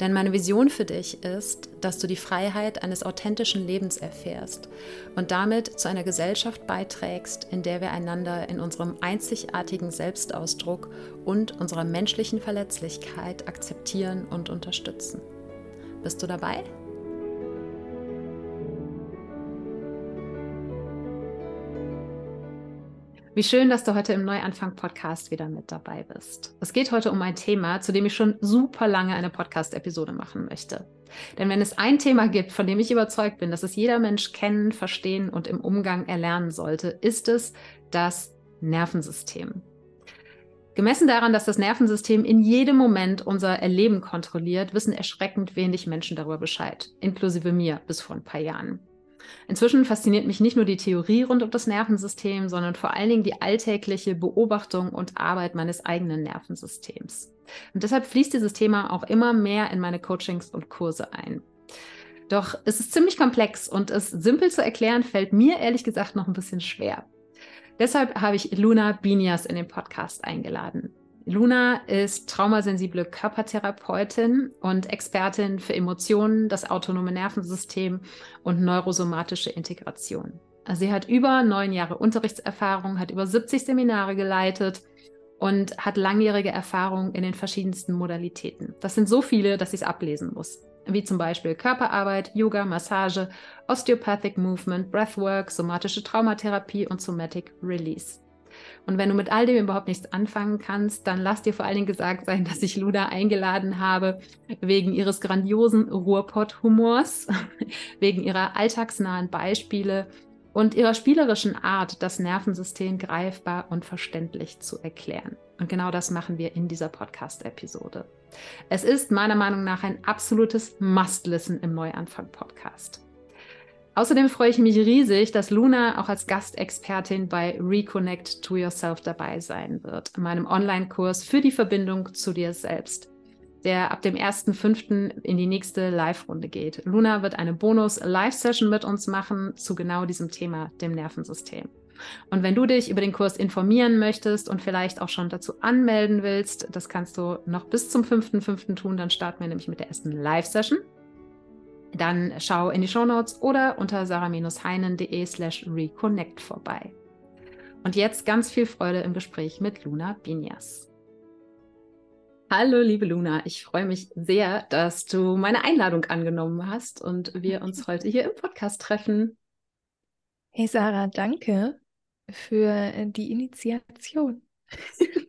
Denn meine Vision für dich ist, dass du die Freiheit eines authentischen Lebens erfährst und damit zu einer Gesellschaft beiträgst, in der wir einander in unserem einzigartigen Selbstausdruck und unserer menschlichen Verletzlichkeit akzeptieren und unterstützen. Bist du dabei? Wie schön, dass du heute im Neuanfang-Podcast wieder mit dabei bist. Es geht heute um ein Thema, zu dem ich schon super lange eine Podcast-Episode machen möchte. Denn wenn es ein Thema gibt, von dem ich überzeugt bin, dass es jeder Mensch kennen, verstehen und im Umgang erlernen sollte, ist es das Nervensystem. Gemessen daran, dass das Nervensystem in jedem Moment unser Erleben kontrolliert, wissen erschreckend wenig Menschen darüber Bescheid, inklusive mir bis vor ein paar Jahren. Inzwischen fasziniert mich nicht nur die Theorie rund um das Nervensystem, sondern vor allen Dingen die alltägliche Beobachtung und Arbeit meines eigenen Nervensystems. Und deshalb fließt dieses Thema auch immer mehr in meine Coachings und Kurse ein. Doch es ist ziemlich komplex und es simpel zu erklären fällt mir ehrlich gesagt noch ein bisschen schwer. Deshalb habe ich Luna Binias in den Podcast eingeladen. Luna ist traumasensible Körpertherapeutin und Expertin für Emotionen, das autonome Nervensystem und neurosomatische Integration. Sie hat über neun Jahre Unterrichtserfahrung, hat über 70 Seminare geleitet und hat langjährige Erfahrung in den verschiedensten Modalitäten. Das sind so viele, dass ich es ablesen muss. Wie zum Beispiel Körperarbeit, Yoga, Massage, Osteopathic Movement, Breathwork, somatische Traumatherapie und Somatic Release. Und wenn du mit all dem überhaupt nichts anfangen kannst, dann lass dir vor allen Dingen gesagt sein, dass ich Luda eingeladen habe wegen ihres grandiosen Ruhrpott-Humors, wegen ihrer alltagsnahen Beispiele und ihrer spielerischen Art, das Nervensystem greifbar und verständlich zu erklären. Und genau das machen wir in dieser Podcast-Episode. Es ist meiner Meinung nach ein absolutes Must-Listen im Neuanfang-Podcast. Außerdem freue ich mich riesig, dass Luna auch als Gastexpertin bei Reconnect to Yourself dabei sein wird, in meinem Online-Kurs für die Verbindung zu dir selbst, der ab dem 1.5. in die nächste Live-Runde geht. Luna wird eine Bonus-Live-Session mit uns machen zu genau diesem Thema, dem Nervensystem. Und wenn du dich über den Kurs informieren möchtest und vielleicht auch schon dazu anmelden willst, das kannst du noch bis zum 5.5. tun, dann starten wir nämlich mit der ersten Live-Session dann schau in die Shownotes oder unter sarah-heinen.de slash reconnect vorbei. Und jetzt ganz viel Freude im Gespräch mit Luna Binias. Hallo, liebe Luna, ich freue mich sehr, dass du meine Einladung angenommen hast und wir uns heute hier im Podcast treffen. Hey Sarah, danke für die Initiation.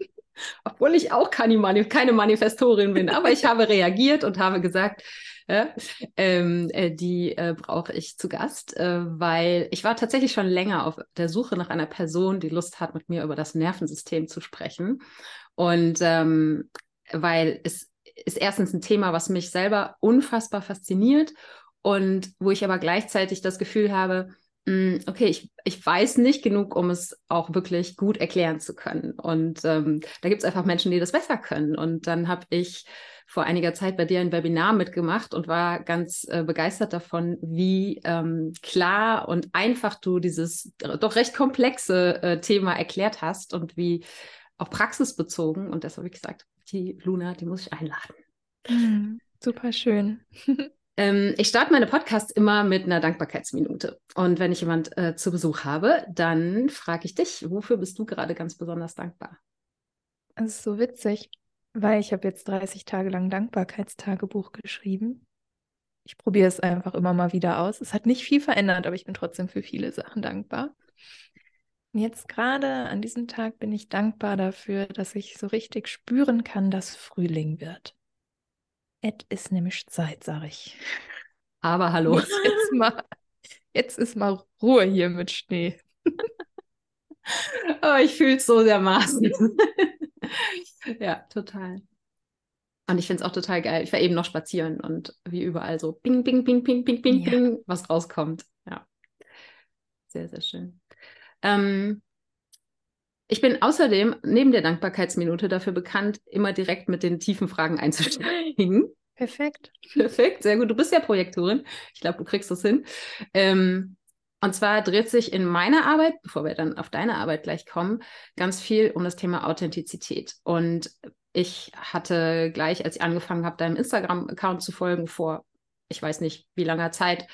Obwohl ich auch keine, Manifestorin bin, aber ich habe reagiert und habe gesagt, ja, ähm, äh, die äh, brauche ich zu Gast, äh, weil ich war tatsächlich schon länger auf der Suche nach einer Person, die Lust hat, mit mir über das Nervensystem zu sprechen. Und ähm, weil es ist erstens ein Thema, was mich selber unfassbar fasziniert und wo ich aber gleichzeitig das Gefühl habe, hm, okay, ich, ich weiß nicht genug, um es auch wirklich gut erklären zu können. Und ähm, da gibt es einfach Menschen, die das besser können. Und dann habe ich vor einiger Zeit bei dir ein Webinar mitgemacht und war ganz äh, begeistert davon, wie ähm, klar und einfach du dieses doch recht komplexe äh, Thema erklärt hast und wie auch praxisbezogen. Und deshalb habe ich gesagt, die Luna, die muss ich einladen. Mhm, super schön. Ähm, ich starte meine Podcasts immer mit einer Dankbarkeitsminute. Und wenn ich jemand äh, zu Besuch habe, dann frage ich dich, wofür bist du gerade ganz besonders dankbar? Das ist so witzig. Weil ich habe jetzt 30 Tage lang Dankbarkeitstagebuch geschrieben. Ich probiere es einfach immer mal wieder aus. Es hat nicht viel verändert, aber ich bin trotzdem für viele Sachen dankbar. Jetzt gerade an diesem Tag bin ich dankbar dafür, dass ich so richtig spüren kann, dass Frühling wird. Es ist nämlich Zeit, sag ich. Aber hallo. Jetzt ist mal, jetzt ist mal Ruhe hier mit Schnee. oh, ich fühle es so dermaßen. ja, total. Und ich finde es auch total geil. Ich war eben noch spazieren und wie überall so ping, ping, ping, ping, ping, ping, ja. ping, was rauskommt. Ja. Sehr, sehr schön. Ähm, ich bin außerdem neben der Dankbarkeitsminute dafür bekannt, immer direkt mit den tiefen Fragen einzusteigen. Perfekt. Perfekt, sehr gut. Du bist ja Projektorin. Ich glaube, du kriegst das hin. Ähm, und zwar dreht sich in meiner Arbeit, bevor wir dann auf deine Arbeit gleich kommen, ganz viel um das Thema Authentizität. Und ich hatte gleich, als ich angefangen habe, deinem Instagram-Account zu folgen, vor ich weiß nicht wie langer Zeit,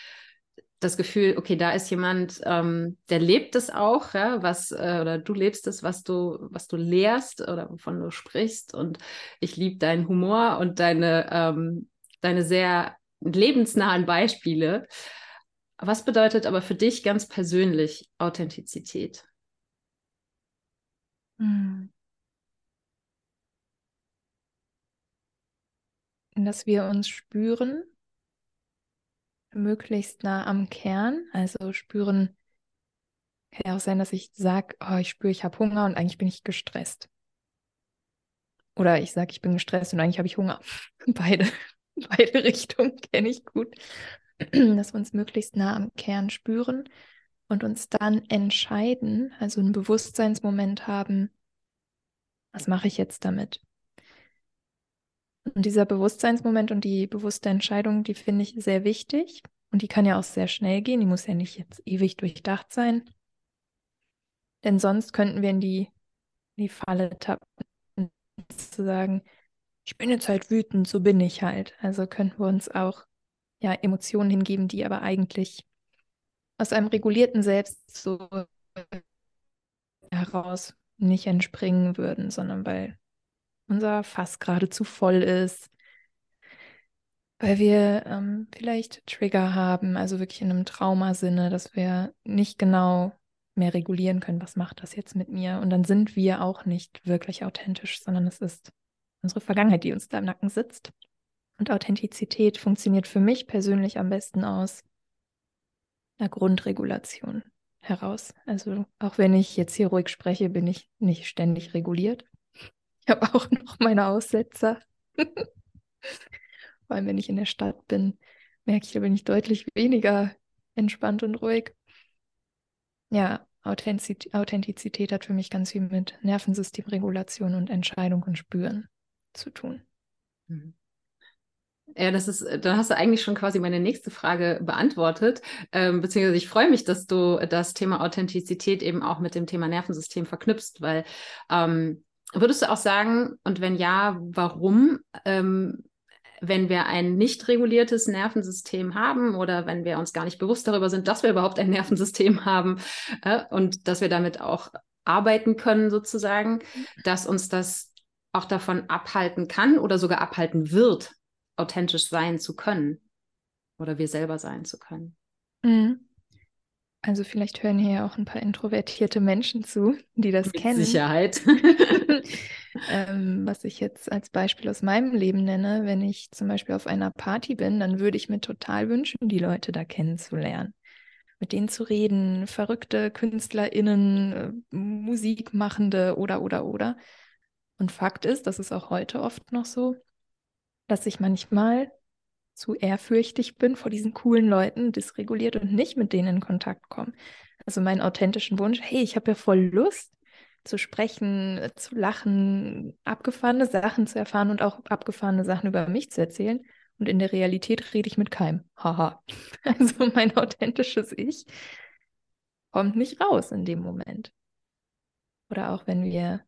das Gefühl, okay, da ist jemand, ähm, der lebt es auch, ja, was, äh, oder du lebst es, was du, was du lehrst oder wovon du sprichst. Und ich liebe deinen Humor und deine, ähm, deine sehr lebensnahen Beispiele. Was bedeutet aber für dich ganz persönlich Authentizität? Hm. Dass wir uns spüren möglichst nah am Kern. Also spüren, kann ja auch sein, dass ich sage, oh, ich spüre, ich habe Hunger und eigentlich bin ich gestresst. Oder ich sage, ich bin gestresst und eigentlich habe ich Hunger. Beide, beide Richtungen kenne ich gut. Dass wir uns möglichst nah am Kern spüren und uns dann entscheiden, also einen Bewusstseinsmoment haben, was mache ich jetzt damit? Und dieser Bewusstseinsmoment und die bewusste Entscheidung, die finde ich sehr wichtig. Und die kann ja auch sehr schnell gehen. Die muss ja nicht jetzt ewig durchdacht sein. Denn sonst könnten wir in die, in die Falle tappen, zu sagen, ich bin jetzt halt wütend, so bin ich halt. Also könnten wir uns auch ja, Emotionen hingeben, die aber eigentlich aus einem regulierten Selbst so heraus nicht entspringen würden, sondern weil unser Fass gerade zu voll ist, weil wir ähm, vielleicht Trigger haben, also wirklich in einem Traumasinne, dass wir nicht genau mehr regulieren können, was macht das jetzt mit mir? Und dann sind wir auch nicht wirklich authentisch, sondern es ist unsere Vergangenheit, die uns da im Nacken sitzt. Und Authentizität funktioniert für mich persönlich am besten aus einer Grundregulation heraus. Also auch wenn ich jetzt hier ruhig spreche, bin ich nicht ständig reguliert. Ich habe auch noch meine Aussetzer. Vor allem, wenn ich in der Stadt bin, merke ich, da bin ich deutlich weniger entspannt und ruhig. Ja, Authentizität, Authentizität hat für mich ganz viel mit Nervensystemregulation und Entscheidung und Spüren zu tun. Mhm. Ja, das ist, dann hast du eigentlich schon quasi meine nächste Frage beantwortet. Ähm, beziehungsweise ich freue mich, dass du das Thema Authentizität eben auch mit dem Thema Nervensystem verknüpfst, weil ähm, Würdest du auch sagen, und wenn ja, warum, ähm, wenn wir ein nicht reguliertes Nervensystem haben oder wenn wir uns gar nicht bewusst darüber sind, dass wir überhaupt ein Nervensystem haben äh, und dass wir damit auch arbeiten können, sozusagen, dass uns das auch davon abhalten kann oder sogar abhalten wird, authentisch sein zu können oder wir selber sein zu können. Mhm. Also vielleicht hören hier auch ein paar introvertierte Menschen zu, die das Mit kennen. Sicherheit. ähm, was ich jetzt als Beispiel aus meinem Leben nenne, wenn ich zum Beispiel auf einer Party bin, dann würde ich mir total wünschen, die Leute da kennenzulernen. Mit denen zu reden, verrückte KünstlerInnen, äh, Musikmachende oder, oder, oder. Und Fakt ist, das ist auch heute oft noch so, dass ich manchmal zu ehrfürchtig bin vor diesen coolen Leuten, dysreguliert und nicht mit denen in Kontakt komme. Also meinen authentischen Wunsch, hey, ich habe ja voll Lust zu sprechen, zu lachen, abgefahrene Sachen zu erfahren und auch abgefahrene Sachen über mich zu erzählen. Und in der Realität rede ich mit keinem. Haha. Also mein authentisches Ich kommt nicht raus in dem Moment. Oder auch wenn wir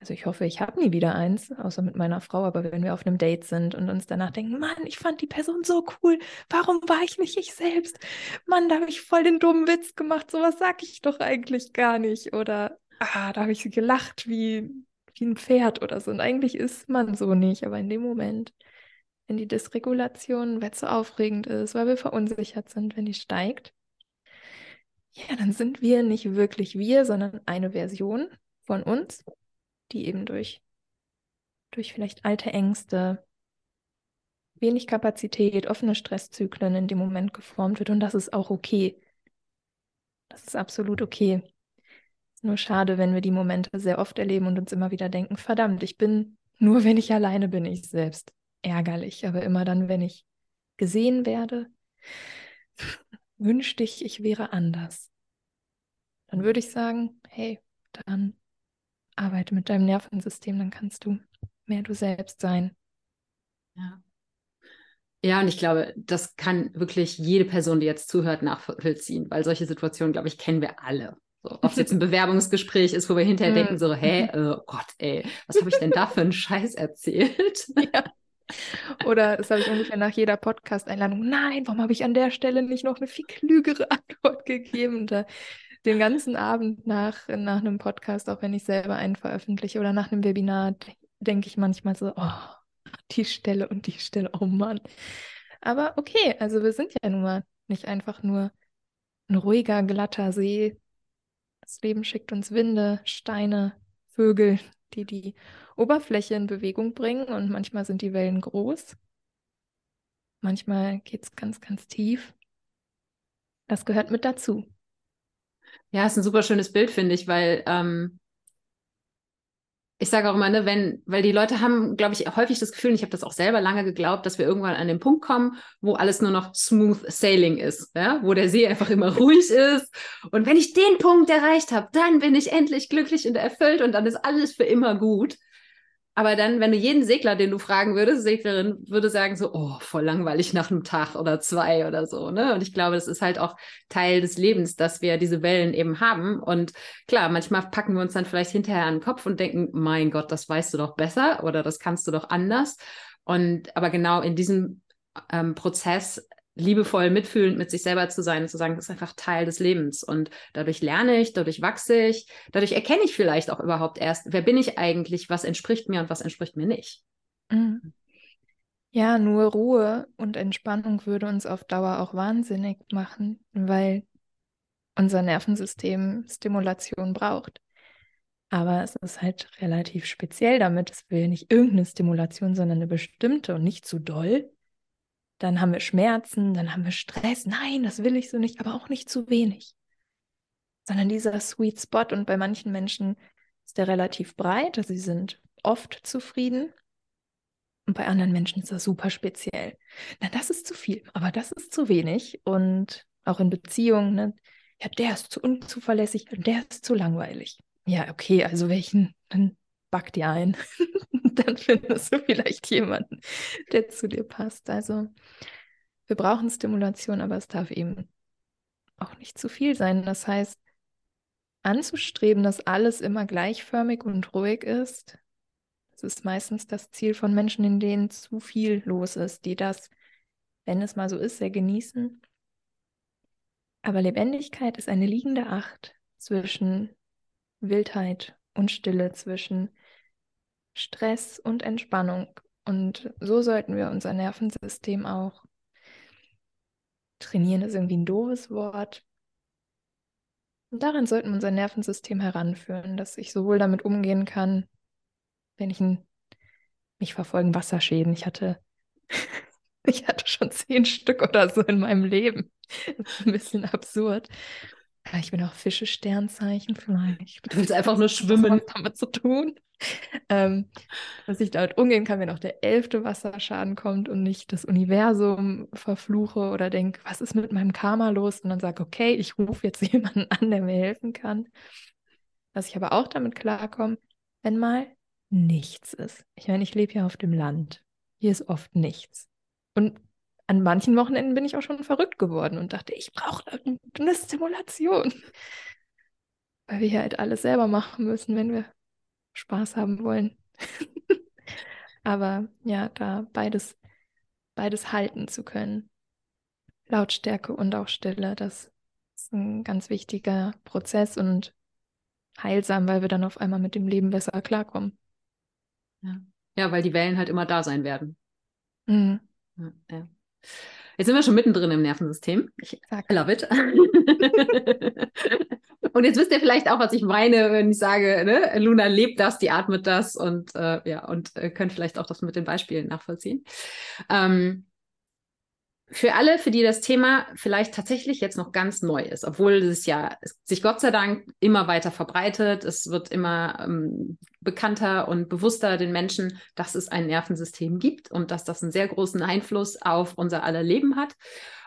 also ich hoffe, ich habe nie wieder eins, außer mit meiner Frau, aber wenn wir auf einem Date sind und uns danach denken, Mann, ich fand die Person so cool, warum war ich nicht ich selbst? Mann, da habe ich voll den dummen Witz gemacht, sowas sag ich doch eigentlich gar nicht. Oder, ah, da habe ich gelacht wie, wie ein Pferd oder so. Und eigentlich ist man so nicht, aber in dem Moment, wenn die Dysregulation, weil es so aufregend ist, weil wir verunsichert sind, wenn die steigt, ja, dann sind wir nicht wirklich wir, sondern eine Version von uns, die eben durch, durch vielleicht alte Ängste, wenig Kapazität, offene Stresszyklen in dem Moment geformt wird. Und das ist auch okay. Das ist absolut okay. Nur schade, wenn wir die Momente sehr oft erleben und uns immer wieder denken, verdammt, ich bin nur, wenn ich alleine bin, ich selbst. Ärgerlich, aber immer dann, wenn ich gesehen werde, wünschte ich, ich wäre anders. Dann würde ich sagen, hey, dann arbeite mit deinem Nervensystem, dann kannst du mehr du selbst sein. Ja. Ja, und ich glaube, das kann wirklich jede Person, die jetzt zuhört, nachvollziehen, weil solche Situationen, glaube ich, kennen wir alle. So, ob es jetzt ein Bewerbungsgespräch ist, wo wir hinterher denken, so, hä, oh Gott, ey, was habe ich denn da für einen Scheiß erzählt? Ja. Oder das habe ich ungefähr nach jeder Podcast-Einladung. Nein, warum habe ich an der Stelle nicht noch eine viel klügere Antwort gegeben? Da, den ganzen Abend nach, nach einem Podcast, auch wenn ich selber einen veröffentliche oder nach einem Webinar, denke ich manchmal so, oh, die Stelle und die Stelle, oh Mann. Aber okay, also wir sind ja nun mal nicht einfach nur ein ruhiger, glatter See. Das Leben schickt uns Winde, Steine, Vögel, die die Oberfläche in Bewegung bringen und manchmal sind die Wellen groß. Manchmal geht es ganz, ganz tief. Das gehört mit dazu. Ja, ist ein super schönes Bild, finde ich, weil ähm, ich sage auch immer, ne, wenn, weil die Leute haben, glaube ich, häufig das Gefühl, und ich habe das auch selber lange geglaubt, dass wir irgendwann an den Punkt kommen, wo alles nur noch smooth sailing ist, ja? wo der See einfach immer ruhig ist. Und wenn ich den Punkt erreicht habe, dann bin ich endlich glücklich und erfüllt und dann ist alles für immer gut. Aber dann, wenn du jeden Segler, den du fragen würdest, Seglerin, würde sagen so, oh, voll langweilig nach einem Tag oder zwei oder so, ne? Und ich glaube, das ist halt auch Teil des Lebens, dass wir diese Wellen eben haben. Und klar, manchmal packen wir uns dann vielleicht hinterher an den Kopf und denken, mein Gott, das weißt du doch besser oder das kannst du doch anders. Und aber genau in diesem ähm, Prozess liebevoll mitfühlend mit sich selber zu sein und zu sagen, das ist einfach Teil des Lebens. Und dadurch lerne ich, dadurch wachse ich, dadurch erkenne ich vielleicht auch überhaupt erst, wer bin ich eigentlich, was entspricht mir und was entspricht mir nicht. Mhm. Ja, nur Ruhe und Entspannung würde uns auf Dauer auch wahnsinnig machen, weil unser Nervensystem Stimulation braucht. Aber es ist halt relativ speziell damit. Es will nicht irgendeine Stimulation, sondern eine bestimmte und nicht zu doll dann haben wir Schmerzen, dann haben wir Stress. Nein, das will ich so nicht, aber auch nicht zu wenig. Sondern dieser Sweet Spot und bei manchen Menschen ist der relativ breit, also sie sind oft zufrieden. Und bei anderen Menschen ist das super speziell. Na, das ist zu viel, aber das ist zu wenig. Und auch in Beziehungen, ne? ja, der ist zu unzuverlässig und der ist zu langweilig. Ja, okay, also welchen, dann back dir ein. dann findest du vielleicht jemanden, der zu dir passt. Also wir brauchen Stimulation, aber es darf eben auch nicht zu viel sein. Das heißt, anzustreben, dass alles immer gleichförmig und ruhig ist, das ist meistens das Ziel von Menschen, in denen zu viel los ist, die das, wenn es mal so ist, sehr genießen. Aber Lebendigkeit ist eine liegende Acht zwischen Wildheit und Stille, zwischen Stress und Entspannung. Und so sollten wir unser Nervensystem auch trainieren, ist irgendwie ein doofes Wort. Und daran sollten wir unser Nervensystem heranführen, dass ich sowohl damit umgehen kann, wenn ich ein, mich verfolgen Wasserschäden. Ich hatte, ich hatte schon zehn Stück oder so in meinem Leben. Ein bisschen absurd. Ich bin auch Fische Sternzeichen vielleicht. Du willst einfach nur schwimmen. Was damit zu tun. Ähm, dass ich damit umgehen kann, wenn auch der elfte Wasserschaden kommt und nicht das Universum verfluche oder denke, was ist mit meinem Karma los? Und dann sage, okay, ich rufe jetzt jemanden an, der mir helfen kann. Dass ich aber auch damit klarkomme, wenn mal nichts ist. Ich meine, ich lebe ja auf dem Land. Hier ist oft nichts. Und an manchen Wochenenden bin ich auch schon verrückt geworden und dachte, ich brauche eine Stimulation. Weil wir hier halt alles selber machen müssen, wenn wir Spaß haben wollen. Aber ja, da beides, beides halten zu können. Lautstärke und auch Stille, das ist ein ganz wichtiger Prozess und heilsam, weil wir dann auf einmal mit dem Leben besser klarkommen. Ja, ja weil die Wellen halt immer da sein werden. Mhm. Ja, ja. Jetzt sind wir schon mittendrin im Nervensystem. Ich love it. und jetzt wisst ihr vielleicht auch, was ich meine, wenn ich sage, ne, Luna lebt das, die atmet das und äh, ja, und äh, könnt vielleicht auch das mit den Beispielen nachvollziehen. Ähm, für alle, für die das Thema vielleicht tatsächlich jetzt noch ganz neu ist, obwohl es ja sich Gott sei Dank immer weiter verbreitet, es wird immer ähm, bekannter und bewusster den Menschen, dass es ein Nervensystem gibt und dass das einen sehr großen Einfluss auf unser aller Leben hat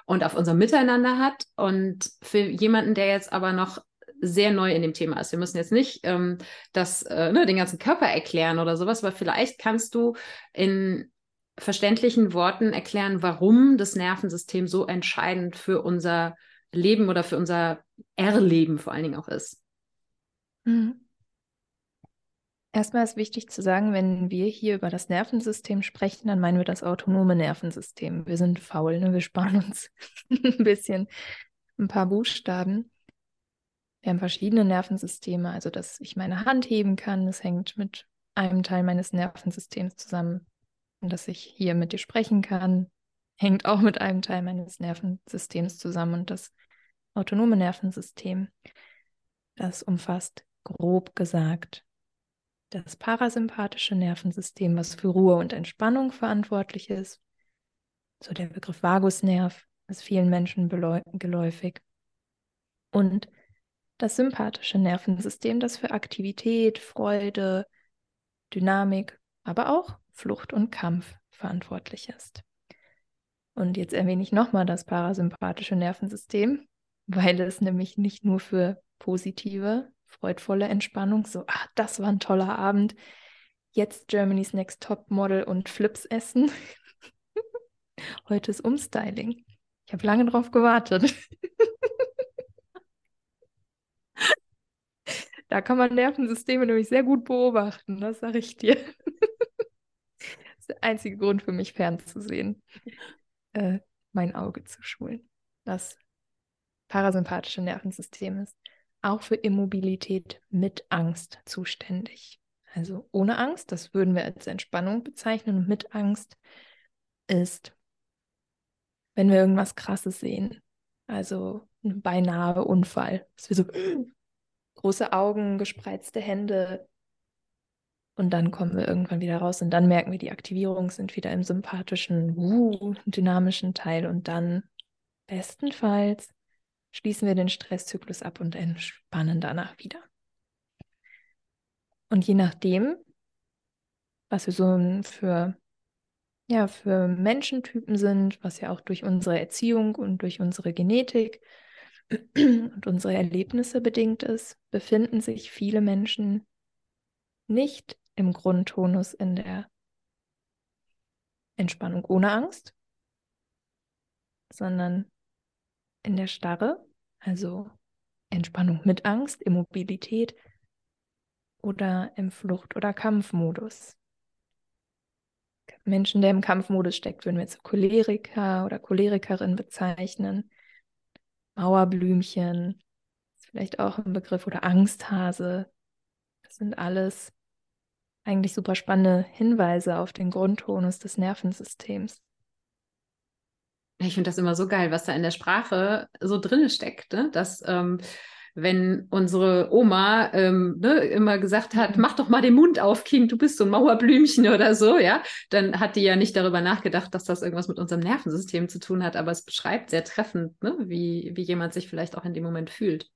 und auf unser Miteinander hat. Und für jemanden, der jetzt aber noch sehr neu in dem Thema ist. Wir müssen jetzt nicht ähm, das, äh, ne, den ganzen Körper erklären oder sowas, aber vielleicht kannst du in verständlichen Worten erklären, warum das Nervensystem so entscheidend für unser Leben oder für unser Erleben vor allen Dingen auch ist. Mhm. Erstmal ist wichtig zu sagen, wenn wir hier über das Nervensystem sprechen, dann meinen wir das autonome Nervensystem. Wir sind faul, ne? wir sparen uns ein bisschen ein paar Buchstaben. Wir haben verschiedene Nervensysteme, also dass ich meine Hand heben kann, das hängt mit einem Teil meines Nervensystems zusammen. Und dass ich hier mit dir sprechen kann, hängt auch mit einem Teil meines Nervensystems zusammen. Und das autonome Nervensystem, das umfasst grob gesagt das parasympathische Nervensystem, was für Ruhe und Entspannung verantwortlich ist. So der Begriff Vagusnerv ist vielen Menschen geläufig. Und das sympathische Nervensystem, das für Aktivität, Freude, Dynamik, aber auch Flucht und Kampf verantwortlich ist. Und jetzt erwähne ich nochmal das parasympathische Nervensystem, weil es nämlich nicht nur für positive, freudvolle Entspannung, so, ach, das war ein toller Abend, jetzt Germany's Next Top Model und Flips essen. Heute ist Umstyling. Ich habe lange drauf gewartet. da kann man Nervensysteme nämlich sehr gut beobachten, das sage ich dir ist der einzige Grund für mich fernzusehen, äh, mein Auge zu schulen. Das parasympathische Nervensystem ist auch für Immobilität mit Angst zuständig. Also ohne Angst, das würden wir als Entspannung bezeichnen. Und mit Angst ist, wenn wir irgendwas Krasses sehen. Also ein beinahe Unfall. Dass wir so große Augen, gespreizte Hände, und dann kommen wir irgendwann wieder raus und dann merken wir, die Aktivierungen sind wieder im sympathischen, uh, dynamischen Teil. Und dann bestenfalls schließen wir den Stresszyklus ab und entspannen danach wieder. Und je nachdem, was wir so für, ja, für Menschentypen sind, was ja auch durch unsere Erziehung und durch unsere Genetik und unsere Erlebnisse bedingt ist, befinden sich viele Menschen nicht im Grundtonus in der Entspannung ohne Angst, sondern in der Starre, also Entspannung mit Angst, Immobilität oder im Flucht- oder Kampfmodus. Menschen, der im Kampfmodus steckt, würden wir jetzt Choleriker oder Cholerikerin bezeichnen. Mauerblümchen, ist vielleicht auch ein Begriff, oder Angsthase. Das sind alles eigentlich super spannende Hinweise auf den Grundtonus des Nervensystems. Ich finde das immer so geil, was da in der Sprache so drin steckt, ne? dass ähm, wenn unsere Oma ähm, ne, immer gesagt hat, mhm. mach doch mal den Mund auf, Kind, du bist so ein Mauerblümchen oder so, ja, dann hat die ja nicht darüber nachgedacht, dass das irgendwas mit unserem Nervensystem zu tun hat, aber es beschreibt sehr treffend, ne, wie, wie jemand sich vielleicht auch in dem Moment fühlt.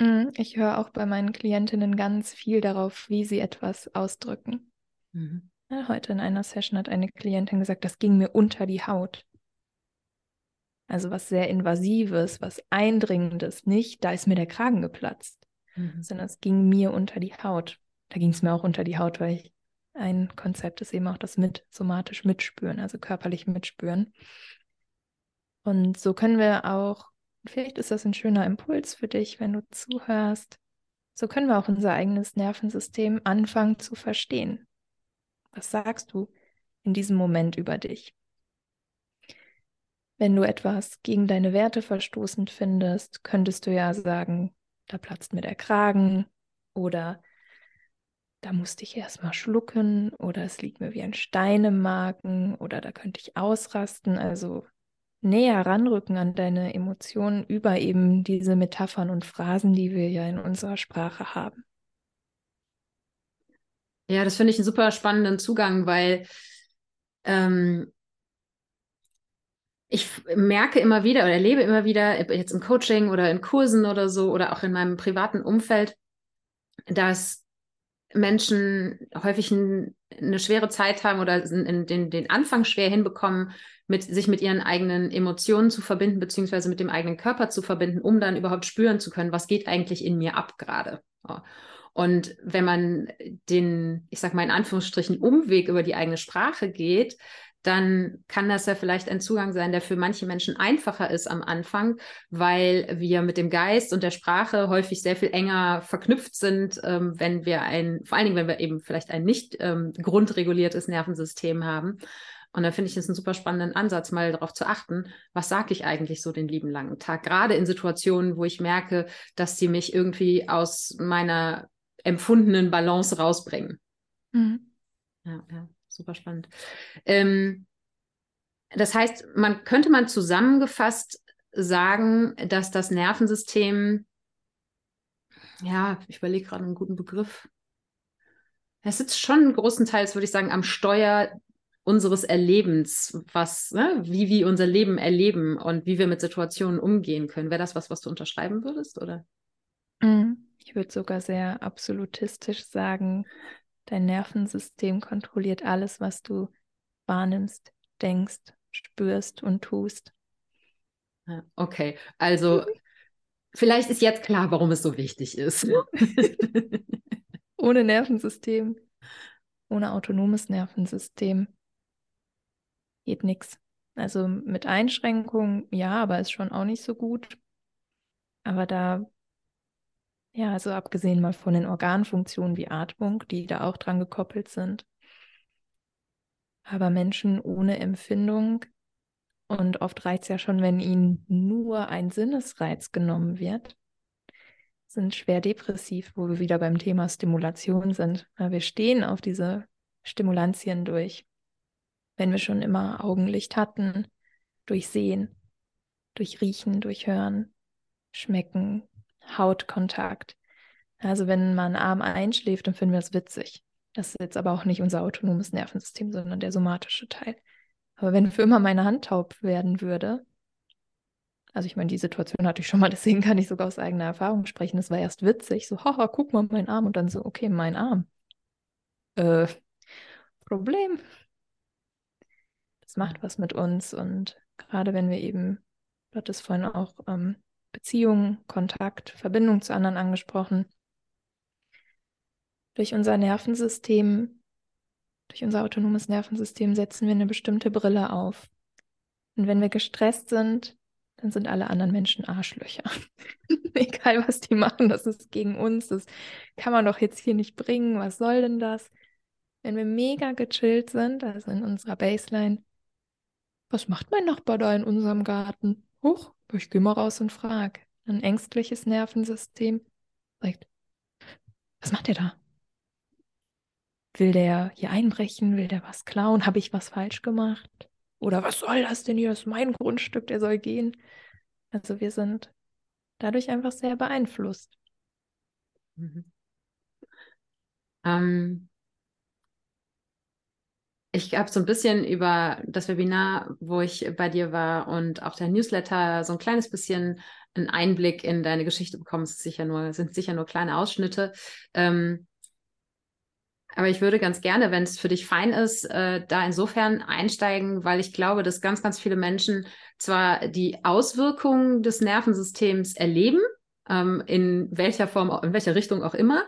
Mhm, ich höre auch bei meinen Klientinnen ganz viel darauf, wie sie etwas ausdrücken. Mhm. Ja, heute in einer Session hat eine Klientin gesagt, das ging mir unter die Haut. Also was sehr Invasives, was Eindringendes, nicht, da ist mir der Kragen geplatzt, mhm. sondern es ging mir unter die Haut. Da ging es mir auch unter die Haut, weil ich ein Konzept ist eben auch das mit somatisch mitspüren, also körperlich mitspüren. Und so können wir auch Vielleicht ist das ein schöner Impuls für dich, wenn du zuhörst. So können wir auch unser eigenes Nervensystem anfangen zu verstehen. Was sagst du in diesem Moment über dich? Wenn du etwas gegen deine Werte verstoßend findest, könntest du ja sagen, da platzt mir der Kragen oder da musste ich erstmal schlucken oder es liegt mir wie ein Stein im Magen oder da könnte ich ausrasten. Also näher ranrücken an deine Emotionen über eben diese Metaphern und Phrasen, die wir ja in unserer Sprache haben. Ja, das finde ich einen super spannenden Zugang, weil ähm, ich merke immer wieder oder erlebe immer wieder, jetzt im Coaching oder in Kursen oder so oder auch in meinem privaten Umfeld, dass Menschen häufig ein, eine schwere Zeit haben oder den, den Anfang schwer hinbekommen, mit, sich mit ihren eigenen Emotionen zu verbinden, beziehungsweise mit dem eigenen Körper zu verbinden, um dann überhaupt spüren zu können, was geht eigentlich in mir ab gerade. Und wenn man den, ich sag mal in Anführungsstrichen, Umweg über die eigene Sprache geht, dann kann das ja vielleicht ein Zugang sein, der für manche Menschen einfacher ist am Anfang, weil wir mit dem Geist und der Sprache häufig sehr viel enger verknüpft sind, ähm, wenn wir ein, vor allen Dingen, wenn wir eben vielleicht ein nicht ähm, grundreguliertes Nervensystem haben. Und da finde ich es einen super spannenden Ansatz, mal darauf zu achten, was sage ich eigentlich so den lieben langen Tag, gerade in Situationen, wo ich merke, dass sie mich irgendwie aus meiner empfundenen Balance rausbringen. Mhm. Ja, ja super spannend. Ähm, das heißt, man könnte man zusammengefasst sagen, dass das Nervensystem, ja, ich überlege gerade einen guten Begriff. Es sitzt schon großenteils, würde ich sagen, am Steuer unseres Erlebens, was, ne, wie wir unser Leben erleben und wie wir mit Situationen umgehen können. Wäre das was, was du unterschreiben würdest, oder? Mhm. Ich würde sogar sehr absolutistisch sagen, Dein Nervensystem kontrolliert alles, was du wahrnimmst, denkst, spürst und tust. Okay, also vielleicht ist jetzt klar, warum es so wichtig ist. ohne Nervensystem, ohne autonomes Nervensystem geht nichts. Also mit Einschränkungen, ja, aber ist schon auch nicht so gut. Aber da ja, also abgesehen mal von den Organfunktionen wie Atmung, die da auch dran gekoppelt sind. Aber Menschen ohne Empfindung, und oft reicht es ja schon, wenn ihnen nur ein Sinnesreiz genommen wird, sind schwer depressiv, wo wir wieder beim Thema Stimulation sind. Wir stehen auf diese Stimulantien durch. Wenn wir schon immer Augenlicht hatten, durch Sehen, durch Riechen, durch Hören, Schmecken, Hautkontakt. Also wenn man Arm einschläft, dann finden wir es witzig. Das ist jetzt aber auch nicht unser autonomes Nervensystem, sondern der somatische Teil. Aber wenn für immer meine Hand taub werden würde, also ich meine, die Situation hatte ich schon mal, deswegen kann ich sogar aus eigener Erfahrung sprechen. Es war erst witzig, so, haha, guck mal, mein Arm. Und dann so, okay, mein Arm. Äh, Problem. Das macht was mit uns. Und gerade wenn wir eben, du hattest vorhin auch ähm, Beziehung, Kontakt, Verbindung zu anderen angesprochen. Durch unser Nervensystem, durch unser autonomes Nervensystem setzen wir eine bestimmte Brille auf. Und wenn wir gestresst sind, dann sind alle anderen Menschen Arschlöcher. Egal, was die machen, das ist gegen uns. Das kann man doch jetzt hier nicht bringen. Was soll denn das? Wenn wir mega gechillt sind, also in unserer Baseline, was macht mein Nachbar da in unserem Garten? Huch, ich gehe mal raus und frage. Ein ängstliches Nervensystem sagt, was macht der da? Will der hier einbrechen? Will der was klauen? Habe ich was falsch gemacht? Oder was soll das denn hier? Das ist mein Grundstück, der soll gehen. Also wir sind dadurch einfach sehr beeinflusst. Mhm. Ähm, ich habe so ein bisschen über das Webinar, wo ich bei dir war und auch dein Newsletter so ein kleines bisschen einen Einblick in deine Geschichte bekommen. Es sicher nur, sind sicher nur kleine Ausschnitte. Ähm, aber ich würde ganz gerne, wenn es für dich fein ist, äh, da insofern einsteigen, weil ich glaube, dass ganz, ganz viele Menschen zwar die Auswirkungen des Nervensystems erleben, ähm, in welcher Form, in welcher Richtung auch immer,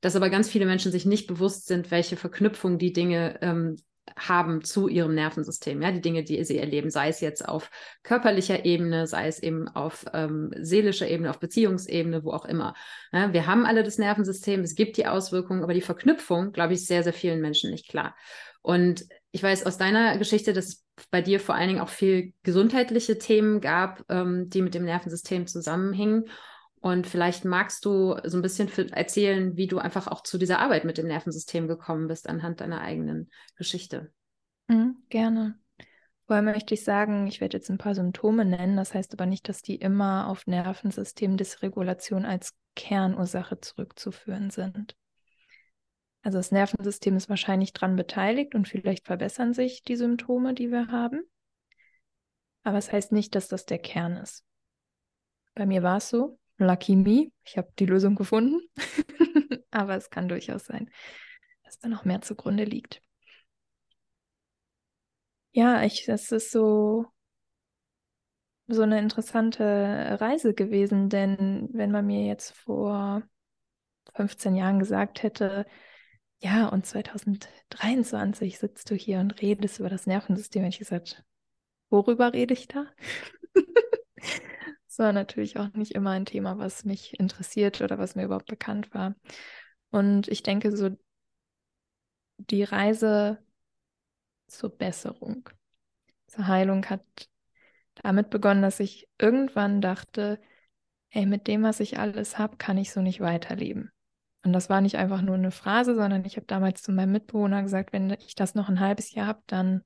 dass aber ganz viele Menschen sich nicht bewusst sind, welche Verknüpfung die Dinge ähm, haben zu ihrem Nervensystem, ja, die Dinge, die sie erleben, sei es jetzt auf körperlicher Ebene, sei es eben auf ähm, seelischer Ebene, auf Beziehungsebene, wo auch immer. Ja, wir haben alle das Nervensystem, es gibt die Auswirkungen, aber die Verknüpfung, glaube ich, ist sehr, sehr vielen Menschen nicht klar. Und ich weiß aus deiner Geschichte, dass es bei dir vor allen Dingen auch viel gesundheitliche Themen gab, ähm, die mit dem Nervensystem zusammenhingen. Und vielleicht magst du so ein bisschen erzählen, wie du einfach auch zu dieser Arbeit mit dem Nervensystem gekommen bist anhand deiner eigenen Geschichte. Mhm, gerne. Vorher möchte ich sagen, ich werde jetzt ein paar Symptome nennen. Das heißt aber nicht, dass die immer auf Nervensystemdysregulation als Kernursache zurückzuführen sind. Also das Nervensystem ist wahrscheinlich daran beteiligt und vielleicht verbessern sich die Symptome, die wir haben. Aber es das heißt nicht, dass das der Kern ist. Bei mir war es so. Lucky me. Ich habe die Lösung gefunden. aber es kann durchaus sein, dass da noch mehr zugrunde liegt. Ja, ich, das ist so, so eine interessante Reise gewesen, denn wenn man mir jetzt vor 15 Jahren gesagt hätte, ja, und 2023 sitzt du hier und redest über das Nervensystem, hätte ich gesagt, worüber rede ich da? Das war natürlich auch nicht immer ein Thema, was mich interessiert oder was mir überhaupt bekannt war. Und ich denke, so die Reise zur Besserung, zur Heilung hat damit begonnen, dass ich irgendwann dachte, ey, mit dem, was ich alles habe, kann ich so nicht weiterleben. Und das war nicht einfach nur eine Phrase, sondern ich habe damals zu meinem Mitbewohner gesagt, wenn ich das noch ein halbes Jahr habe, dann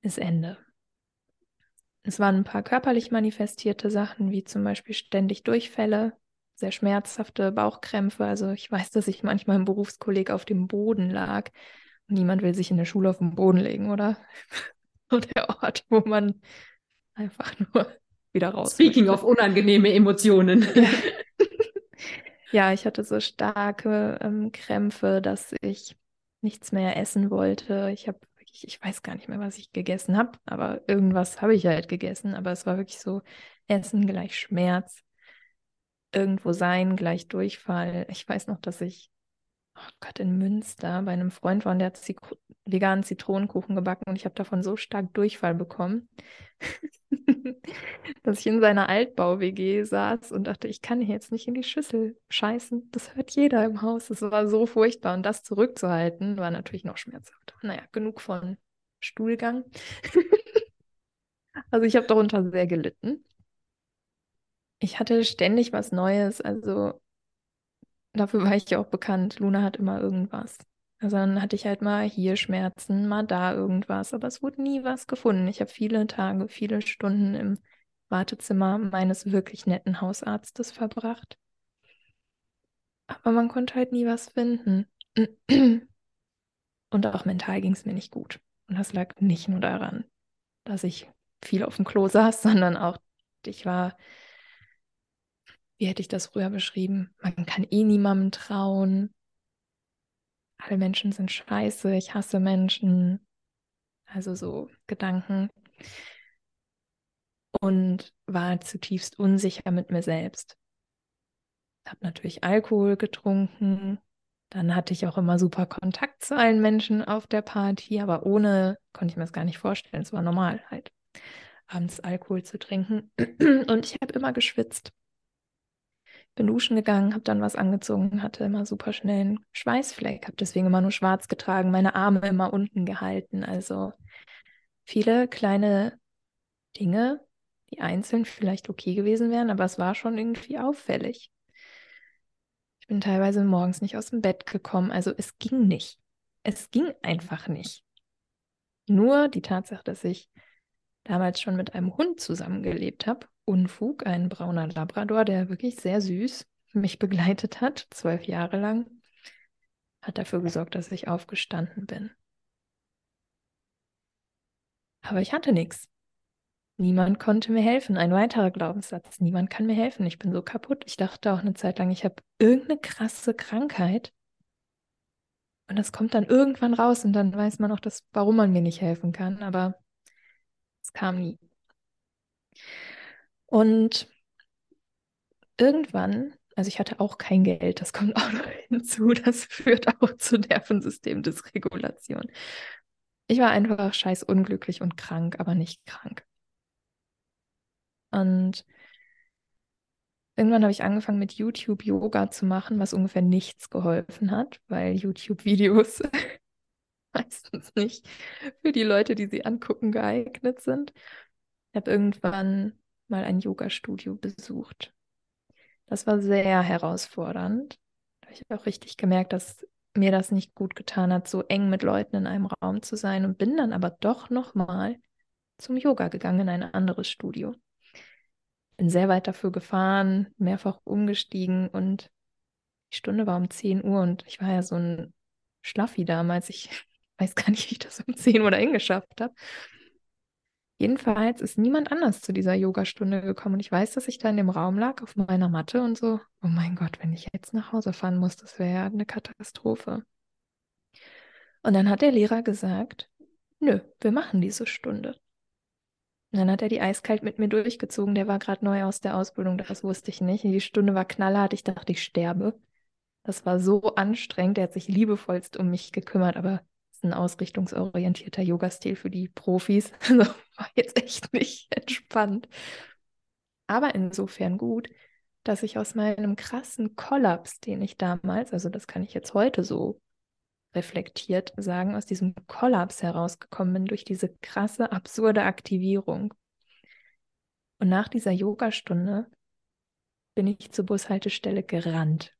ist Ende. Es waren ein paar körperlich manifestierte Sachen, wie zum Beispiel ständig Durchfälle, sehr schmerzhafte Bauchkrämpfe. Also ich weiß, dass ich manchmal im Berufskolleg auf dem Boden lag. niemand will sich in der Schule auf den Boden legen, oder? Und der Ort, wo man einfach nur wieder raus. Speaking möchte. of unangenehme Emotionen. Ja. ja, ich hatte so starke ähm, Krämpfe, dass ich nichts mehr essen wollte. Ich habe wirklich, ich weiß gar nicht mehr, was ich gegessen habe, aber irgendwas habe ich halt gegessen. Aber es war wirklich so Essen gleich Schmerz, irgendwo sein gleich Durchfall. Ich weiß noch, dass ich oh Gott, in Münster bei einem Freund war und der hat Zik veganen Zitronenkuchen gebacken und ich habe davon so stark Durchfall bekommen, dass ich in seiner Altbau-WG saß und dachte, ich kann hier jetzt nicht in die Schüssel scheißen. Das hört jeder im Haus. Das war so furchtbar und das zurückzuhalten war natürlich noch schmerzhafter. Naja, genug von Stuhlgang. also ich habe darunter sehr gelitten. Ich hatte ständig was Neues, also Dafür war ich ja auch bekannt. Luna hat immer irgendwas. Also dann hatte ich halt mal hier Schmerzen, mal da irgendwas, aber es wurde nie was gefunden. Ich habe viele Tage, viele Stunden im Wartezimmer meines wirklich netten Hausarztes verbracht. Aber man konnte halt nie was finden. Und auch mental ging es mir nicht gut. Und das lag nicht nur daran, dass ich viel auf dem Klo saß, sondern auch, ich war wie hätte ich das früher beschrieben? Man kann eh niemandem trauen. Alle Menschen sind scheiße, ich hasse Menschen. Also so Gedanken. Und war zutiefst unsicher mit mir selbst. Habe natürlich Alkohol getrunken. Dann hatte ich auch immer super Kontakt zu allen Menschen auf der Party, aber ohne konnte ich mir das gar nicht vorstellen. Es war normal halt, abends Alkohol zu trinken. Und ich habe immer geschwitzt bin duschen gegangen, habe dann was angezogen, hatte immer super schnell einen Schweißfleck, habe deswegen immer nur schwarz getragen, meine Arme immer unten gehalten. Also viele kleine Dinge, die einzeln vielleicht okay gewesen wären, aber es war schon irgendwie auffällig. Ich bin teilweise morgens nicht aus dem Bett gekommen, also es ging nicht. Es ging einfach nicht. Nur die Tatsache, dass ich damals schon mit einem Hund zusammengelebt habe Unfug, ein brauner Labrador, der wirklich sehr süß mich begleitet hat, zwölf Jahre lang, hat dafür gesorgt, dass ich aufgestanden bin. Aber ich hatte nichts. Niemand konnte mir helfen. Ein weiterer Glaubenssatz. Niemand kann mir helfen. Ich bin so kaputt. Ich dachte auch eine Zeit lang, ich habe irgendeine krasse Krankheit. Und das kommt dann irgendwann raus und dann weiß man auch, dass, warum man mir nicht helfen kann. Aber es kam nie. Und irgendwann, also ich hatte auch kein Geld, das kommt auch noch hinzu, das führt auch zu Nervensystemdysregulation. Ich war einfach scheiß unglücklich und krank, aber nicht krank. Und irgendwann habe ich angefangen mit YouTube Yoga zu machen, was ungefähr nichts geholfen hat, weil YouTube-Videos meistens nicht für die Leute, die sie angucken, geeignet sind. Ich habe irgendwann mal ein Yoga-Studio besucht. Das war sehr herausfordernd. Da habe ich auch richtig gemerkt, dass mir das nicht gut getan hat, so eng mit Leuten in einem Raum zu sein und bin dann aber doch nochmal zum Yoga gegangen in ein anderes Studio. Bin sehr weit dafür gefahren, mehrfach umgestiegen und die Stunde war um 10 Uhr und ich war ja so ein Schlaffi damals. Ich weiß gar nicht, wie ich das um 10 Uhr dahin geschafft habe. Jedenfalls ist niemand anders zu dieser Yogastunde gekommen. Und ich weiß, dass ich da in dem Raum lag auf meiner Matte und so, oh mein Gott, wenn ich jetzt nach Hause fahren muss, das wäre ja eine Katastrophe. Und dann hat der Lehrer gesagt, nö, wir machen diese Stunde. Und dann hat er die eiskalt mit mir durchgezogen. Der war gerade neu aus der Ausbildung, das wusste ich nicht. Die Stunde war knallhart, ich dachte, ich sterbe. Das war so anstrengend. Er hat sich liebevollst um mich gekümmert, aber ein ausrichtungsorientierter Yoga-Stil für die Profis. Also war jetzt echt nicht entspannt. Aber insofern gut, dass ich aus meinem krassen Kollaps, den ich damals, also das kann ich jetzt heute so reflektiert sagen, aus diesem Kollaps herausgekommen bin durch diese krasse, absurde Aktivierung. Und nach dieser Yogastunde bin ich zur Bushaltestelle gerannt.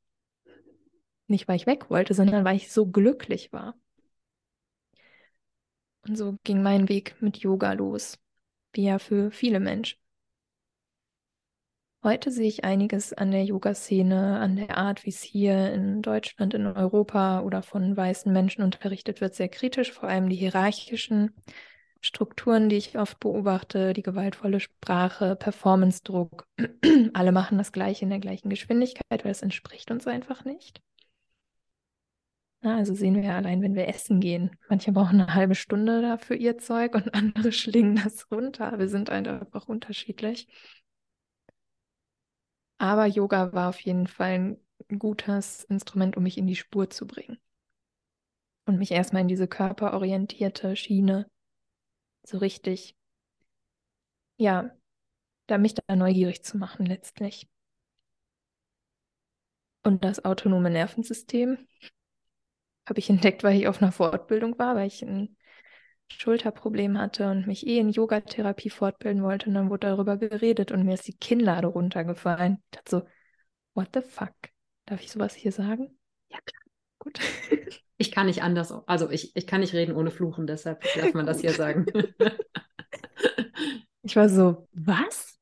Nicht, weil ich weg wollte, sondern weil ich so glücklich war. Und so ging mein Weg mit Yoga los, wie ja für viele Menschen. Heute sehe ich einiges an der Yoga-Szene, an der Art, wie es hier in Deutschland, in Europa oder von weißen Menschen unterrichtet wird, sehr kritisch. Vor allem die hierarchischen Strukturen, die ich oft beobachte, die gewaltvolle Sprache, Performance-Druck. Alle machen das Gleiche in der gleichen Geschwindigkeit, weil es entspricht uns einfach nicht. Na, also sehen wir ja allein, wenn wir essen gehen. Manche brauchen eine halbe Stunde dafür ihr Zeug und andere schlingen das runter. Wir sind einfach unterschiedlich. Aber Yoga war auf jeden Fall ein gutes Instrument, um mich in die Spur zu bringen. Und mich erstmal in diese körperorientierte Schiene so richtig, ja, da mich da neugierig zu machen letztlich. Und das autonome Nervensystem habe ich entdeckt, weil ich auf einer Fortbildung war, weil ich ein Schulterproblem hatte und mich eh in Yogatherapie fortbilden wollte. Und dann wurde darüber geredet und mir ist die Kinnlade runtergefallen. Ich dachte so, what the fuck? Darf ich sowas hier sagen? Ja, klar. Gut. Ich kann nicht anders. Also ich, ich kann nicht reden ohne Fluchen, deshalb darf man das hier sagen. ich war so, was?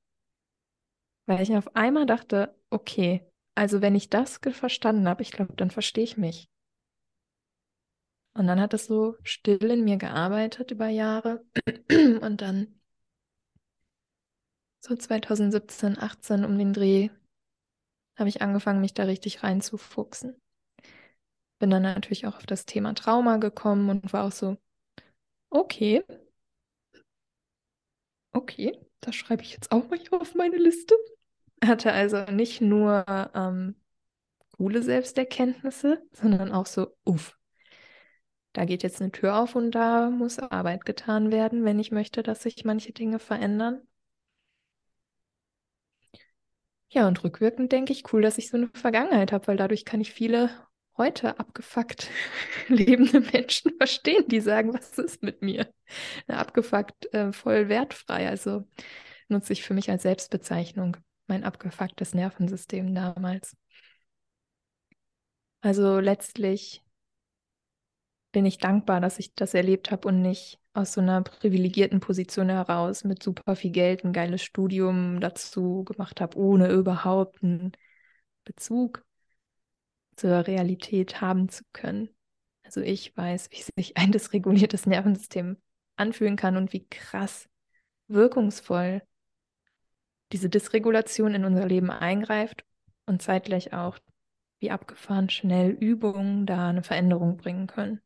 Weil ich auf einmal dachte, okay, also wenn ich das verstanden habe, ich glaube, dann verstehe ich mich. Und dann hat es so still in mir gearbeitet über Jahre. Und dann so 2017, 18 um den Dreh habe ich angefangen, mich da richtig reinzufuchsen. Bin dann natürlich auch auf das Thema Trauma gekommen und war auch so, okay, okay, das schreibe ich jetzt auch mal hier auf meine Liste. Hatte also nicht nur ähm, coole Selbsterkenntnisse, sondern auch so, uff, da geht jetzt eine Tür auf und da muss Arbeit getan werden, wenn ich möchte, dass sich manche Dinge verändern. Ja, und rückwirkend denke ich, cool, dass ich so eine Vergangenheit habe, weil dadurch kann ich viele heute abgefuckt lebende Menschen verstehen, die sagen, was ist mit mir? Na, abgefuckt, äh, voll wertfrei. Also nutze ich für mich als Selbstbezeichnung mein abgefucktes Nervensystem damals. Also letztlich bin ich dankbar, dass ich das erlebt habe und nicht aus so einer privilegierten Position heraus mit super viel Geld ein geiles Studium dazu gemacht habe, ohne überhaupt einen Bezug zur Realität haben zu können. Also ich weiß, wie sich ein dysreguliertes Nervensystem anfühlen kann und wie krass wirkungsvoll diese Dysregulation in unser Leben eingreift und zeitgleich auch, wie abgefahren schnell Übungen da eine Veränderung bringen können.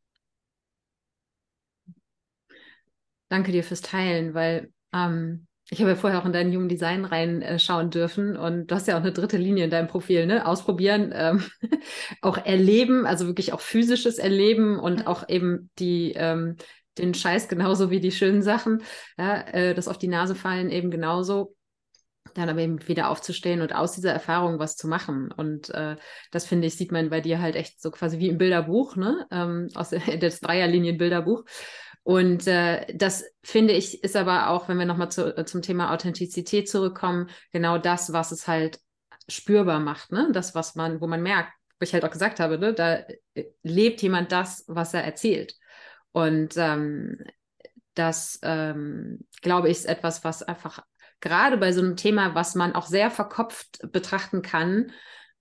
Danke dir fürs Teilen, weil ähm, ich habe ja vorher auch in dein Human Design reinschauen dürfen und du hast ja auch eine dritte Linie in deinem Profil, ne? Ausprobieren, ähm, auch erleben, also wirklich auch physisches Erleben und mhm. auch eben die ähm, den Scheiß genauso wie die schönen Sachen, ja, äh, das auf die Nase fallen eben genauso dann aber eben wieder aufzustehen und aus dieser Erfahrung was zu machen. Und äh, das finde ich, sieht man bei dir halt echt so quasi wie im Bilderbuch, ne? Ähm, aus der, das Dreierlinien-Bilderbuch. Und äh, das finde ich ist aber auch, wenn wir nochmal zu, äh, zum Thema Authentizität zurückkommen, genau das, was es halt spürbar macht, ne? Das, was man, wo man merkt, wo ich halt auch gesagt habe, ne, da äh, lebt jemand das, was er erzählt. Und ähm, das, ähm, glaube ich, ist etwas, was einfach gerade bei so einem Thema, was man auch sehr verkopft betrachten kann,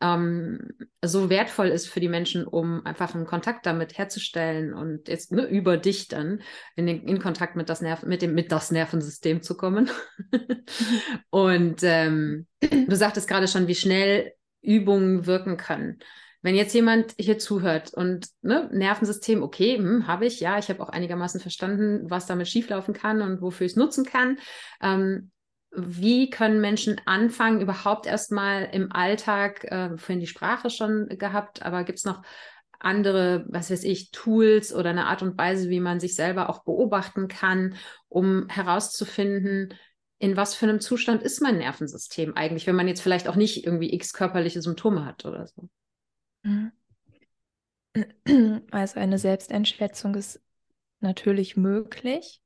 ähm, so wertvoll ist für die Menschen, um einfach einen Kontakt damit herzustellen und jetzt ne, über dich dann in, den, in Kontakt mit das, Nerv mit, dem, mit das Nervensystem zu kommen. und ähm, du sagtest gerade schon, wie schnell Übungen wirken können. Wenn jetzt jemand hier zuhört und ne, Nervensystem, okay, hm, habe ich, ja, ich habe auch einigermaßen verstanden, was damit schieflaufen kann und wofür ich es nutzen kann. Ähm, wie können Menschen anfangen, überhaupt erstmal im Alltag, äh, vorhin die Sprache schon gehabt, aber gibt es noch andere, was weiß ich, Tools oder eine Art und Weise, wie man sich selber auch beobachten kann, um herauszufinden, in was für einem Zustand ist mein Nervensystem eigentlich, wenn man jetzt vielleicht auch nicht irgendwie x körperliche Symptome hat oder so. Mhm. Also eine Selbsteinschätzung ist natürlich möglich.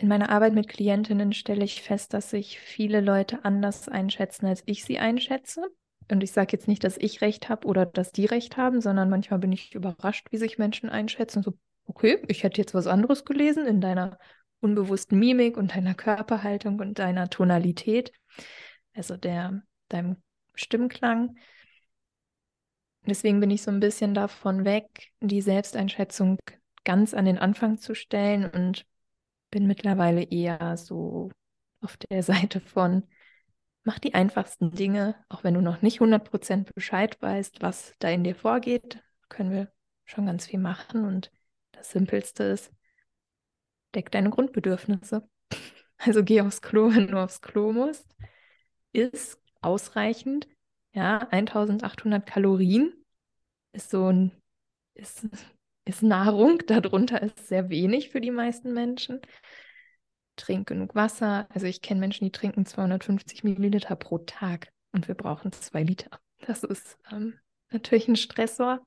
In meiner Arbeit mit Klientinnen stelle ich fest, dass sich viele Leute anders einschätzen, als ich sie einschätze. Und ich sage jetzt nicht, dass ich recht habe oder dass die recht haben, sondern manchmal bin ich überrascht, wie sich Menschen einschätzen. So, okay, ich hätte jetzt was anderes gelesen in deiner unbewussten Mimik und deiner Körperhaltung und deiner Tonalität, also der, deinem Stimmklang. Deswegen bin ich so ein bisschen davon weg, die Selbsteinschätzung ganz an den Anfang zu stellen und bin mittlerweile eher so auf der Seite von, mach die einfachsten Dinge, auch wenn du noch nicht 100% Bescheid weißt, was da in dir vorgeht, können wir schon ganz viel machen. Und das Simpelste ist, deck deine Grundbedürfnisse. Also geh aufs Klo, wenn du aufs Klo musst. Ist ausreichend. Ja, 1800 Kalorien ist so ein, ist ist Nahrung. Darunter ist sehr wenig für die meisten Menschen. Trink genug Wasser. Also ich kenne Menschen, die trinken 250 Milliliter pro Tag und wir brauchen zwei Liter. Das ist ähm, natürlich ein Stressor.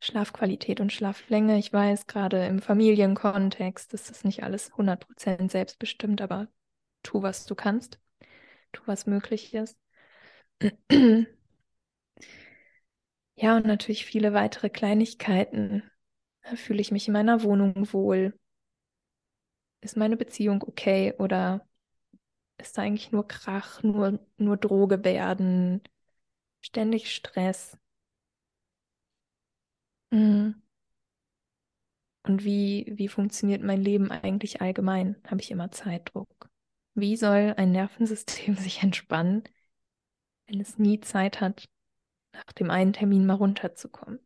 Schlafqualität und Schlaflänge. Ich weiß, gerade im Familienkontext ist das nicht alles 100% selbstbestimmt, aber tu, was du kannst. Tu, was möglich ist. Ja, und natürlich viele weitere Kleinigkeiten. Fühle ich mich in meiner Wohnung wohl? Ist meine Beziehung okay oder ist da eigentlich nur Krach, nur, nur Droge werden, ständig Stress? Mhm. Und wie, wie funktioniert mein Leben eigentlich allgemein? Habe ich immer Zeitdruck? Wie soll ein Nervensystem sich entspannen, wenn es nie Zeit hat, nach dem einen Termin mal runterzukommen.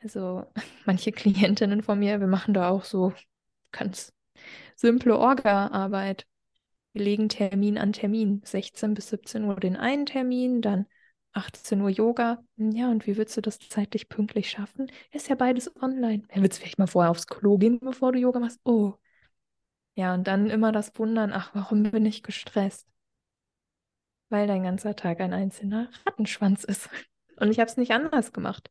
Also manche Klientinnen von mir, wir machen da auch so ganz simple Orga-Arbeit. Wir legen Termin an Termin, 16 bis 17 Uhr den einen Termin, dann 18 Uhr Yoga. Ja, und wie würdest du das zeitlich pünktlich schaffen? Ist ja beides online. Ja, willst du vielleicht mal vorher aufs Klo gehen, bevor du Yoga machst? Oh. Ja, und dann immer das Wundern, ach, warum bin ich gestresst? Weil dein ganzer Tag ein einzelner Rattenschwanz ist. Und ich habe es nicht anders gemacht.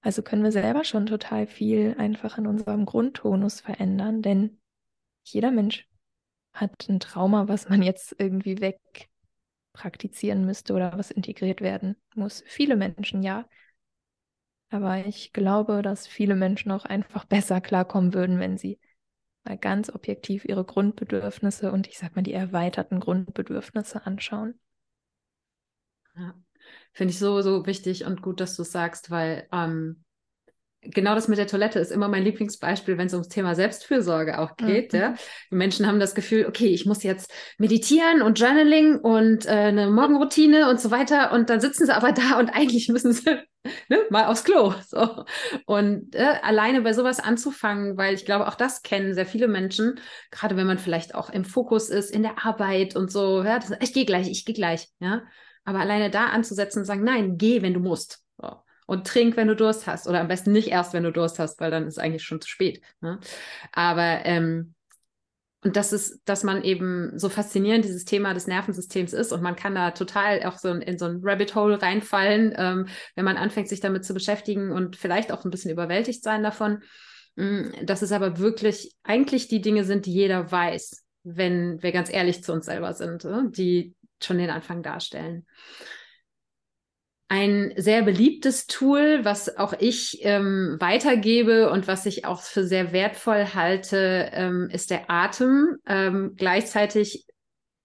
Also können wir selber schon total viel einfach in unserem Grundtonus verändern, denn jeder Mensch hat ein Trauma, was man jetzt irgendwie weg praktizieren müsste oder was integriert werden muss. Viele Menschen ja. Aber ich glaube, dass viele Menschen auch einfach besser klarkommen würden, wenn sie mal ganz objektiv ihre Grundbedürfnisse und ich sag mal die erweiterten Grundbedürfnisse anschauen. Ja, finde ich so, so wichtig und gut, dass du es sagst, weil ähm, genau das mit der Toilette ist immer mein Lieblingsbeispiel, wenn es ums Thema Selbstfürsorge auch geht. Mhm. Ja? Die Menschen haben das Gefühl, okay, ich muss jetzt meditieren und Journaling und äh, eine Morgenroutine und so weiter. Und dann sitzen sie aber da und eigentlich müssen sie ne, mal aufs Klo. So. Und äh, alleine bei sowas anzufangen, weil ich glaube, auch das kennen sehr viele Menschen, gerade wenn man vielleicht auch im Fokus ist, in der Arbeit und so. Ja, das, ich gehe gleich, ich gehe gleich. Ja? Aber alleine da anzusetzen und sagen, nein, geh, wenn du musst. Und trink, wenn du Durst hast. Oder am besten nicht erst, wenn du Durst hast, weil dann ist eigentlich schon zu spät. Ne? Aber ähm, und das ist, dass man eben so faszinierend dieses Thema des Nervensystems ist und man kann da total auch so in, in so ein Rabbit Hole reinfallen, ähm, wenn man anfängt, sich damit zu beschäftigen und vielleicht auch ein bisschen überwältigt sein davon. Mm, dass es aber wirklich eigentlich die Dinge sind, die jeder weiß, wenn wir ganz ehrlich zu uns selber sind, äh? die schon den Anfang darstellen. Ein sehr beliebtes Tool, was auch ich ähm, weitergebe und was ich auch für sehr wertvoll halte, ähm, ist der Atem. Ähm, gleichzeitig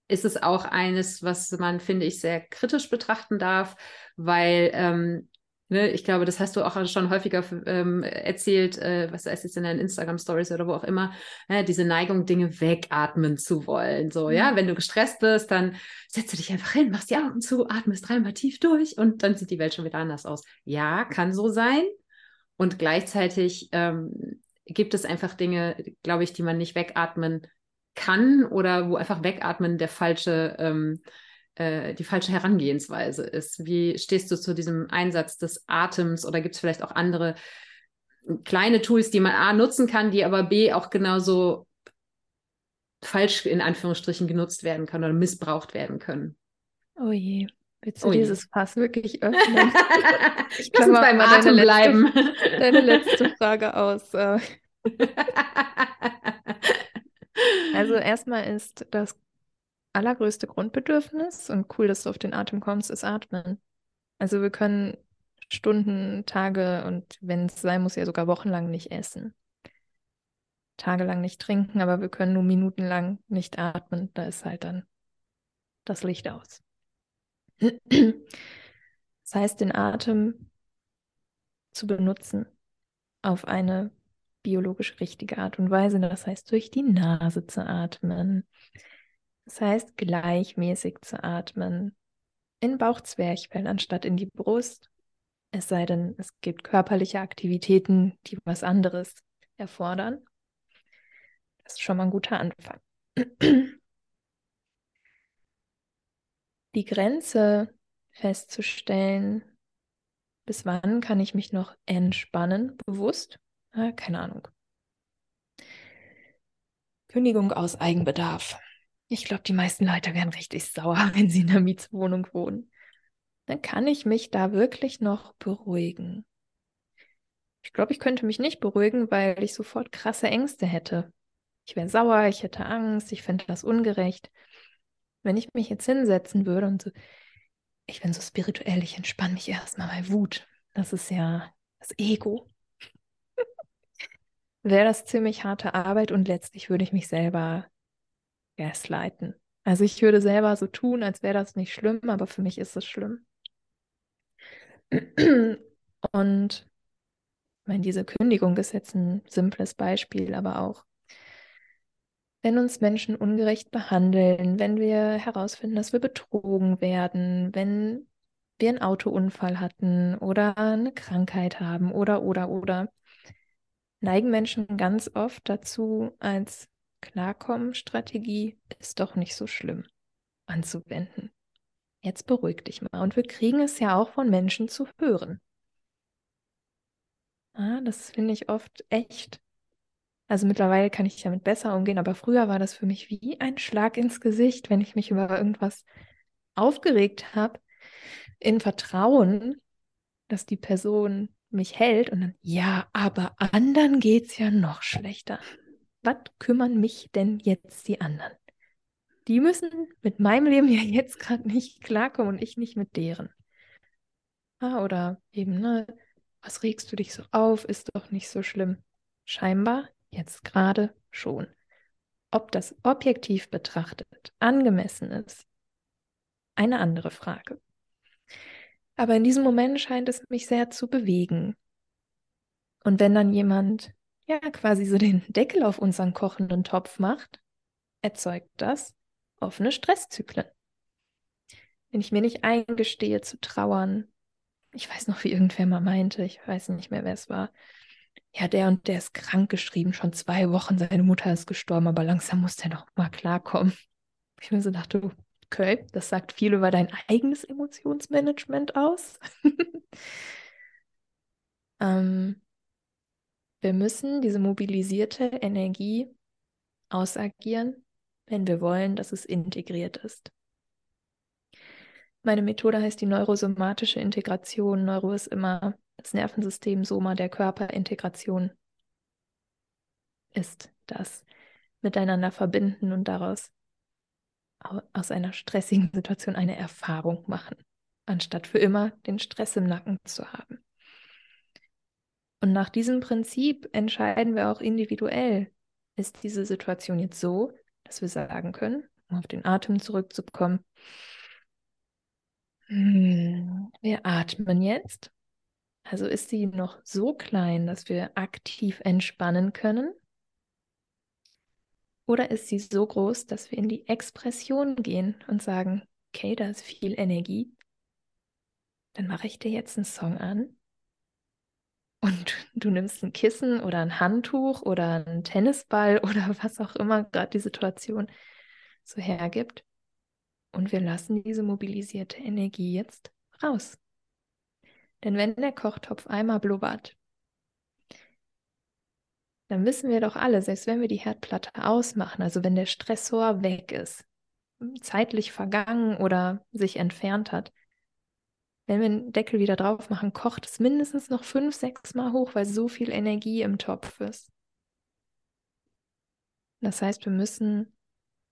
ist es auch eines, was man, finde ich, sehr kritisch betrachten darf, weil ähm, Ne, ich glaube, das hast du auch schon häufiger ähm, erzählt, äh, was heißt jetzt in deinen Instagram-Stories oder wo auch immer, äh, diese Neigung, Dinge wegatmen zu wollen. So, mhm. ja, wenn du gestresst bist, dann setzt du dich einfach hin, machst die Augen zu, atmest dreimal tief durch und dann sieht die Welt schon wieder anders aus. Ja, kann so sein. Und gleichzeitig ähm, gibt es einfach Dinge, glaube ich, die man nicht wegatmen kann oder wo einfach wegatmen der falsche ähm, äh, die falsche Herangehensweise ist. Wie stehst du zu diesem Einsatz des Atems oder gibt es vielleicht auch andere kleine Tools, die man A nutzen kann, die aber B auch genauso falsch in Anführungsstrichen genutzt werden können oder missbraucht werden können? Oh je. Willst du oh dieses Fass wirklich öffnen? ich kann uns beim Atem deine bleiben. Letzte, deine letzte Frage aus. Äh. also erstmal ist das allergrößte Grundbedürfnis und cool, dass du auf den Atem kommst, ist Atmen. Also wir können Stunden, Tage und wenn es sein muss, ja sogar wochenlang nicht essen. Tagelang nicht trinken, aber wir können nur minutenlang nicht atmen. Da ist halt dann das Licht aus. Das heißt, den Atem zu benutzen auf eine biologisch richtige Art und Weise. Das heißt, durch die Nase zu atmen, das heißt, gleichmäßig zu atmen in Bauchzwerchfell anstatt in die Brust. Es sei denn, es gibt körperliche Aktivitäten, die was anderes erfordern. Das ist schon mal ein guter Anfang. Die Grenze festzustellen, bis wann kann ich mich noch entspannen, bewusst? Keine Ahnung. Kündigung aus Eigenbedarf. Ich glaube, die meisten Leute wären richtig sauer, wenn sie in einer Mietswohnung wohnen. Dann kann ich mich da wirklich noch beruhigen. Ich glaube, ich könnte mich nicht beruhigen, weil ich sofort krasse Ängste hätte. Ich wäre sauer, ich hätte Angst, ich fände das ungerecht. Wenn ich mich jetzt hinsetzen würde und so, ich bin so spirituell, ich entspanne mich erstmal bei Wut. Das ist ja das Ego. wäre das ziemlich harte Arbeit und letztlich würde ich mich selber gaslighten. Also ich würde selber so tun, als wäre das nicht schlimm, aber für mich ist es schlimm. Und ich meine, diese Kündigung ist jetzt ein simples Beispiel, aber auch, wenn uns Menschen ungerecht behandeln, wenn wir herausfinden, dass wir betrogen werden, wenn wir einen Autounfall hatten oder eine Krankheit haben oder, oder, oder, neigen Menschen ganz oft dazu, als Klarkommen-Strategie ist doch nicht so schlimm anzuwenden. Jetzt beruhig dich mal. Und wir kriegen es ja auch von Menschen zu hören. Ah, das finde ich oft echt. Also mittlerweile kann ich damit besser umgehen, aber früher war das für mich wie ein Schlag ins Gesicht, wenn ich mich über irgendwas aufgeregt habe, in Vertrauen, dass die Person mich hält und dann, ja, aber anderen geht es ja noch schlechter was kümmern mich denn jetzt die anderen? Die müssen mit meinem Leben ja jetzt gerade nicht klarkommen und ich nicht mit deren. Ah, oder eben, ne, was regst du dich so auf, ist doch nicht so schlimm. Scheinbar jetzt gerade schon. Ob das objektiv betrachtet angemessen ist, eine andere Frage. Aber in diesem Moment scheint es mich sehr zu bewegen. Und wenn dann jemand ja quasi so den Deckel auf unseren kochenden Topf macht, erzeugt das offene Stresszyklen. Wenn ich mir nicht eingestehe zu trauern, ich weiß noch, wie irgendwer mal meinte, ich weiß nicht mehr, wer es war, ja, der und der ist krank geschrieben, schon zwei Wochen, seine Mutter ist gestorben, aber langsam muss der doch mal klarkommen. Ich mir so dachte, okay, das sagt viel über dein eigenes Emotionsmanagement aus. ähm, wir müssen diese mobilisierte Energie ausagieren, wenn wir wollen, dass es integriert ist. Meine Methode heißt die neurosomatische Integration. Neuro ist immer das Nervensystem, Soma der Körperintegration ist das Miteinander verbinden und daraus aus einer stressigen Situation eine Erfahrung machen, anstatt für immer den Stress im Nacken zu haben. Und nach diesem Prinzip entscheiden wir auch individuell, ist diese Situation jetzt so, dass wir sagen können, um auf den Atem zurückzukommen, hm, wir atmen jetzt. Also ist sie noch so klein, dass wir aktiv entspannen können? Oder ist sie so groß, dass wir in die Expression gehen und sagen, okay, da ist viel Energie. Dann mache ich dir jetzt einen Song an und du nimmst ein Kissen oder ein Handtuch oder einen Tennisball oder was auch immer gerade die Situation so hergibt. Und wir lassen diese mobilisierte Energie jetzt raus. Denn wenn der Kochtopf einmal blubbert, dann wissen wir doch alle, selbst wenn wir die Herdplatte ausmachen, also wenn der Stressor weg ist, zeitlich vergangen oder sich entfernt hat, wenn wir den Deckel wieder drauf machen, kocht es mindestens noch fünf, sechs Mal hoch, weil so viel Energie im Topf ist. Das heißt, wir müssen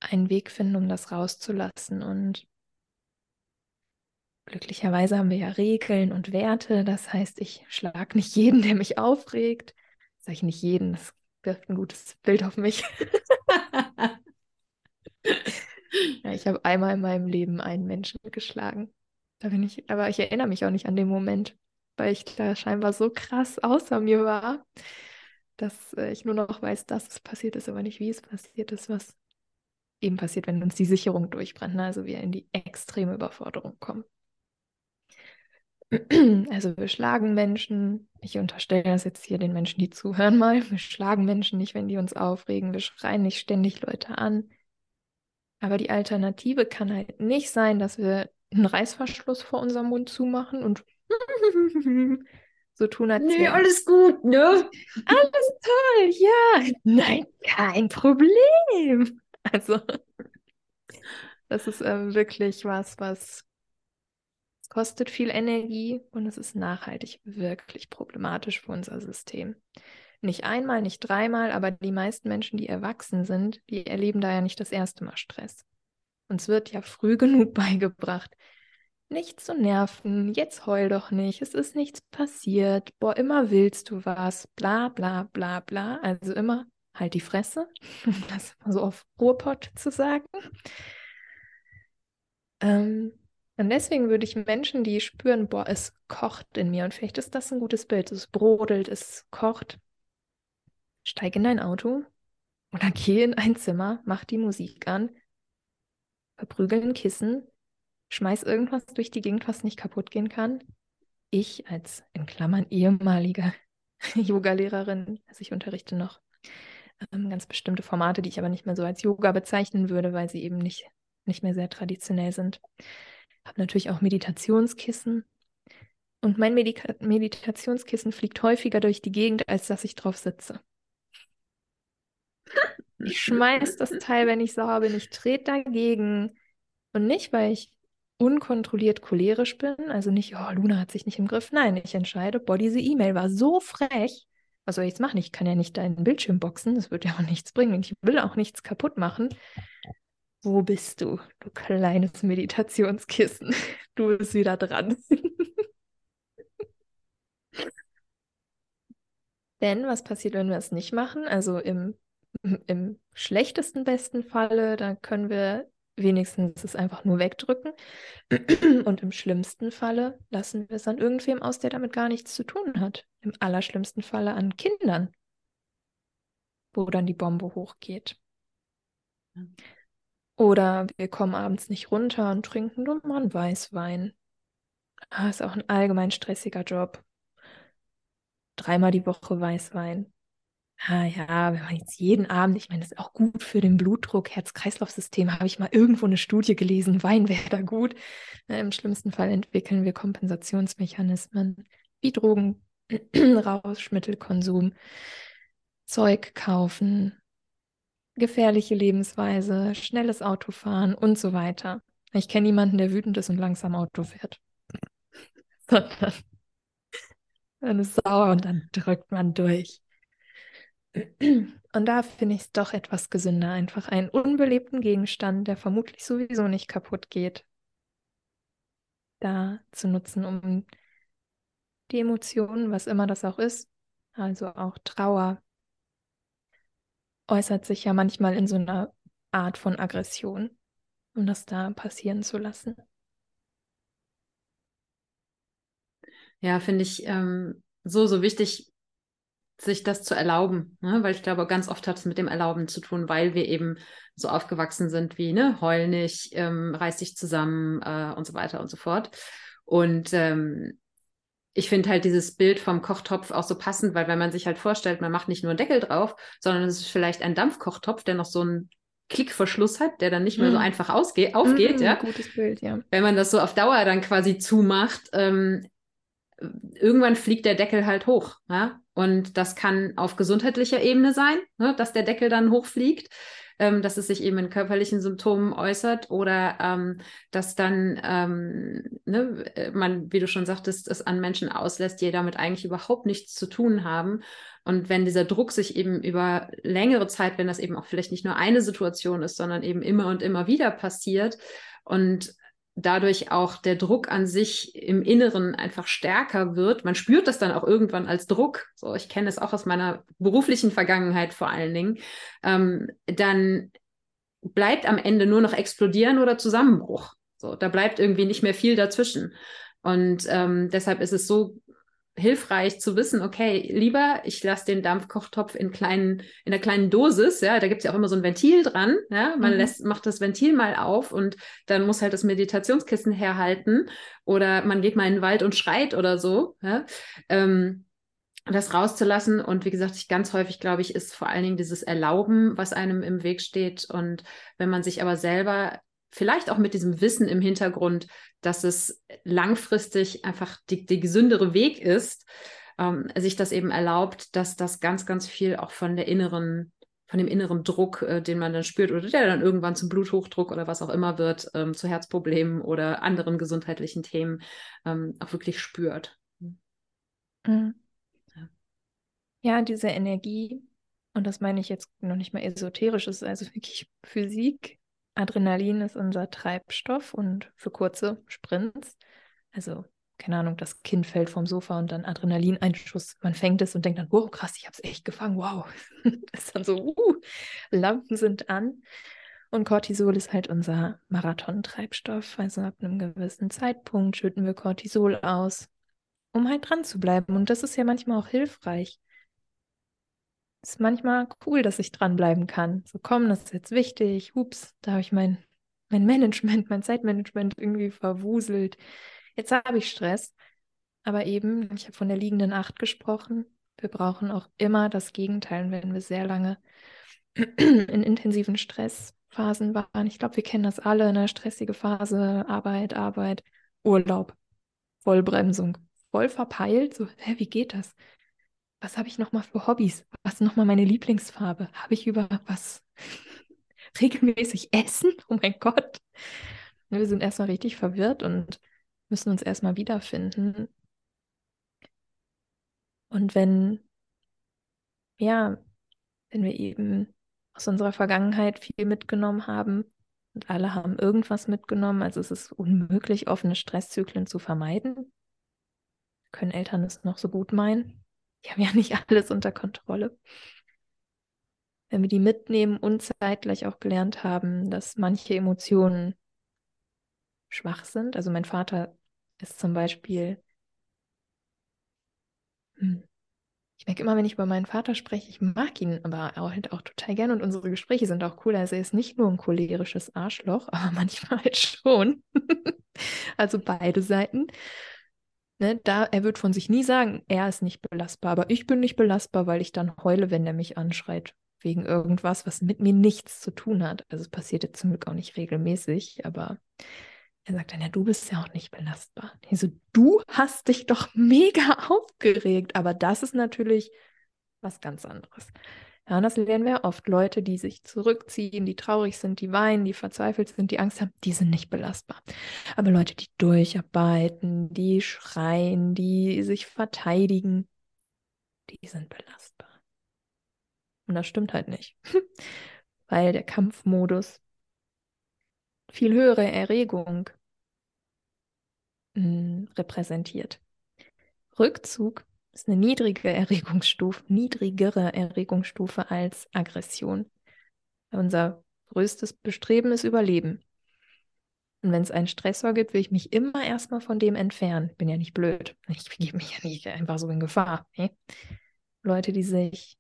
einen Weg finden, um das rauszulassen. Und glücklicherweise haben wir ja Regeln und Werte. Das heißt, ich schlage nicht jeden, der mich aufregt. Sage ich nicht jeden, das wirft ein gutes Bild auf mich. ja, ich habe einmal in meinem Leben einen Menschen geschlagen. Da bin ich, aber ich erinnere mich auch nicht an den Moment, weil ich da scheinbar so krass außer mir war, dass äh, ich nur noch weiß, dass es passiert ist, aber nicht wie es passiert ist, was eben passiert, wenn uns die Sicherung durchbrennt, ne? also wir in die extreme Überforderung kommen. Also wir schlagen Menschen, ich unterstelle das jetzt hier den Menschen, die zuhören mal, wir schlagen Menschen nicht, wenn die uns aufregen, wir schreien nicht ständig Leute an. Aber die Alternative kann halt nicht sein, dass wir einen Reißverschluss vor unserem Mund zumachen und so tun, als Nee, alles gut, ne? Alles toll, ja. Nein, kein Problem. Also, das ist äh, wirklich was, was kostet viel Energie und es ist nachhaltig wirklich problematisch für unser System. Nicht einmal, nicht dreimal, aber die meisten Menschen, die erwachsen sind, die erleben da ja nicht das erste Mal Stress. Uns wird ja früh genug beigebracht, nicht zu nerven, jetzt heul doch nicht, es ist nichts passiert, boah, immer willst du was, bla bla bla bla. Also immer halt die Fresse, um das mal so auf Ruhrpott zu sagen. Ähm, und deswegen würde ich Menschen, die spüren, boah, es kocht in mir, und vielleicht ist das ein gutes Bild, es brodelt, es kocht, steig in dein Auto oder geh in ein Zimmer, mach die Musik an, verprügel ein Kissen, schmeiß irgendwas durch die Gegend, was nicht kaputt gehen kann. Ich als in Klammern ehemalige Yogalehrerin, also ich unterrichte noch ähm, ganz bestimmte Formate, die ich aber nicht mehr so als Yoga bezeichnen würde, weil sie eben nicht, nicht mehr sehr traditionell sind. Habe natürlich auch Meditationskissen. Und mein Medika Meditationskissen fliegt häufiger durch die Gegend, als dass ich drauf sitze. Ich schmeiß das Teil, wenn ich sauer bin. Ich trete dagegen. Und nicht, weil ich unkontrolliert cholerisch bin, also nicht, oh, Luna hat sich nicht im Griff. Nein, ich entscheide, boah, diese E-Mail war so frech. Was soll ich jetzt machen? Ich kann ja nicht deinen Bildschirm boxen, das wird ja auch nichts bringen. Ich will auch nichts kaputt machen. Wo bist du, du kleines Meditationskissen? Du bist wieder dran. Denn was passiert, wenn wir es nicht machen? Also im, im schlechtesten besten Falle, da können wir wenigstens es einfach nur wegdrücken. Und im schlimmsten Falle lassen wir es an irgendwem aus, der damit gar nichts zu tun hat. Im allerschlimmsten Falle an Kindern, wo dann die Bombe hochgeht. Oder wir kommen abends nicht runter und trinken nur mal einen Weißwein. Ah, ist auch ein allgemein stressiger Job. Dreimal die Woche Weißwein. Ah ja, wenn man jetzt jeden Abend, ich meine, das ist auch gut für den Blutdruck, Herz-Kreislauf-System, habe ich mal irgendwo eine Studie gelesen, Wein wäre da gut. Ne, Im schlimmsten Fall entwickeln wir Kompensationsmechanismen wie Drogen, Rauschmittelkonsum, Zeug kaufen, gefährliche Lebensweise, schnelles Autofahren und so weiter. Ich kenne niemanden, der wütend ist und langsam Auto fährt. Sondern man ist sauer und dann drückt man durch. Und da finde ich es doch etwas gesünder, einfach einen unbelebten Gegenstand, der vermutlich sowieso nicht kaputt geht, da zu nutzen, um die Emotionen, was immer das auch ist, also auch Trauer, äußert sich ja manchmal in so einer Art von Aggression, um das da passieren zu lassen. Ja, finde ich ähm, so, so wichtig, sich das zu erlauben, ne? weil ich glaube, ganz oft hat es mit dem Erlauben zu tun, weil wir eben so aufgewachsen sind wie, ne, heul nicht, ähm, reiß dich zusammen äh, und so weiter und so fort. Und ähm, ich finde halt dieses Bild vom Kochtopf auch so passend, weil wenn man sich halt vorstellt, man macht nicht nur einen Deckel drauf, sondern es ist vielleicht ein Dampfkochtopf, der noch so einen Klickverschluss hat, der dann nicht mehr mm. so einfach ausgeht, aufgeht, mm, ja. Gutes Bild, ja. Wenn man das so auf Dauer dann quasi zumacht, ähm, irgendwann fliegt der Deckel halt hoch. Ja? Und das kann auf gesundheitlicher Ebene sein, ne, dass der Deckel dann hochfliegt, ähm, dass es sich eben in körperlichen Symptomen äußert oder ähm, dass dann ähm, ne, man, wie du schon sagtest, es an Menschen auslässt, die damit eigentlich überhaupt nichts zu tun haben. Und wenn dieser Druck sich eben über längere Zeit, wenn das eben auch vielleicht nicht nur eine Situation ist, sondern eben immer und immer wieder passiert und dadurch auch der Druck an sich im Inneren einfach stärker wird. Man spürt das dann auch irgendwann als Druck. So, ich kenne es auch aus meiner beruflichen Vergangenheit vor allen Dingen. Ähm, dann bleibt am Ende nur noch explodieren oder Zusammenbruch. So, da bleibt irgendwie nicht mehr viel dazwischen. Und ähm, deshalb ist es so hilfreich zu wissen, okay, lieber ich lasse den Dampfkochtopf in kleinen, in einer kleinen Dosis, ja, da gibt es ja auch immer so ein Ventil dran, ja, man mhm. lässt, macht das Ventil mal auf und dann muss halt das Meditationskissen herhalten oder man geht mal in den Wald und schreit oder so, ja, ähm, das rauszulassen und wie gesagt, ich ganz häufig glaube ich, ist vor allen Dingen dieses Erlauben, was einem im Weg steht und wenn man sich aber selber vielleicht auch mit diesem Wissen im Hintergrund, dass es langfristig einfach die gesündere Weg ist, ähm, sich das eben erlaubt, dass das ganz, ganz viel auch von der inneren, von dem inneren Druck, äh, den man dann spürt oder der dann irgendwann zum Bluthochdruck oder was auch immer wird, ähm, zu Herzproblemen oder anderen gesundheitlichen Themen ähm, auch wirklich spürt. Mhm. Ja. ja, diese Energie, und das meine ich jetzt noch nicht mal esoterisch, ist also wirklich Physik, Adrenalin ist unser Treibstoff und für kurze Sprints, also keine Ahnung, das Kind fällt vom Sofa und dann Adrenalineinschuss. Man fängt es und denkt dann, wow, krass, ich habe es echt gefangen, wow. ist dann so, uh, Lampen sind an. Und Cortisol ist halt unser Marathon-Treibstoff. Also ab einem gewissen Zeitpunkt schütten wir Cortisol aus, um halt dran zu bleiben. Und das ist ja manchmal auch hilfreich ist manchmal cool, dass ich dranbleiben kann. So, komm, das ist jetzt wichtig. Ups, da habe ich mein, mein Management, mein Zeitmanagement irgendwie verwuselt. Jetzt habe ich Stress. Aber eben, ich habe von der liegenden Acht gesprochen. Wir brauchen auch immer das Gegenteil, wenn wir sehr lange in intensiven Stressphasen waren. Ich glaube, wir kennen das alle, eine stressige Phase, Arbeit, Arbeit, Urlaub, Vollbremsung, voll verpeilt. So, hä, wie geht das? Was habe ich nochmal für Hobbys? Was ist nochmal meine Lieblingsfarbe? Habe ich über was regelmäßig essen? Oh mein Gott. Wir sind erstmal richtig verwirrt und müssen uns erstmal wiederfinden. Und wenn, ja, wenn wir eben aus unserer Vergangenheit viel mitgenommen haben und alle haben irgendwas mitgenommen, also es ist unmöglich, offene Stresszyklen zu vermeiden, können Eltern es noch so gut meinen die haben ja nicht alles unter Kontrolle. Wenn wir die mitnehmen und zeitgleich auch gelernt haben, dass manche Emotionen schwach sind. Also mein Vater ist zum Beispiel, hm, ich merke immer, wenn ich über meinen Vater spreche, ich mag ihn aber halt auch total gerne und unsere Gespräche sind auch cool. Also er ist nicht nur ein cholerisches Arschloch, aber manchmal halt schon. also beide Seiten. Ne, da, er wird von sich nie sagen, er ist nicht belastbar, aber ich bin nicht belastbar, weil ich dann heule, wenn er mich anschreit, wegen irgendwas, was mit mir nichts zu tun hat. Also es passiert jetzt zum Glück auch nicht regelmäßig, aber er sagt dann, ja, du bist ja auch nicht belastbar. Also du hast dich doch mega aufgeregt, aber das ist natürlich was ganz anderes. Ja, und das lernen wir oft. Leute, die sich zurückziehen, die traurig sind, die weinen, die verzweifelt sind, die Angst haben, die sind nicht belastbar. Aber Leute, die durcharbeiten, die schreien, die sich verteidigen, die sind belastbar. Und das stimmt halt nicht, weil der Kampfmodus viel höhere Erregung mh, hm, repräsentiert. Rückzug ist eine niedrige Erregungsstufe, niedrigere Erregungsstufe als Aggression. Unser größtes Bestreben ist Überleben. Und wenn es einen Stressor gibt, will ich mich immer erstmal von dem entfernen. Bin ja nicht blöd. Ich begebe mich ja nicht einfach so in Gefahr. Nee? Leute, die sich,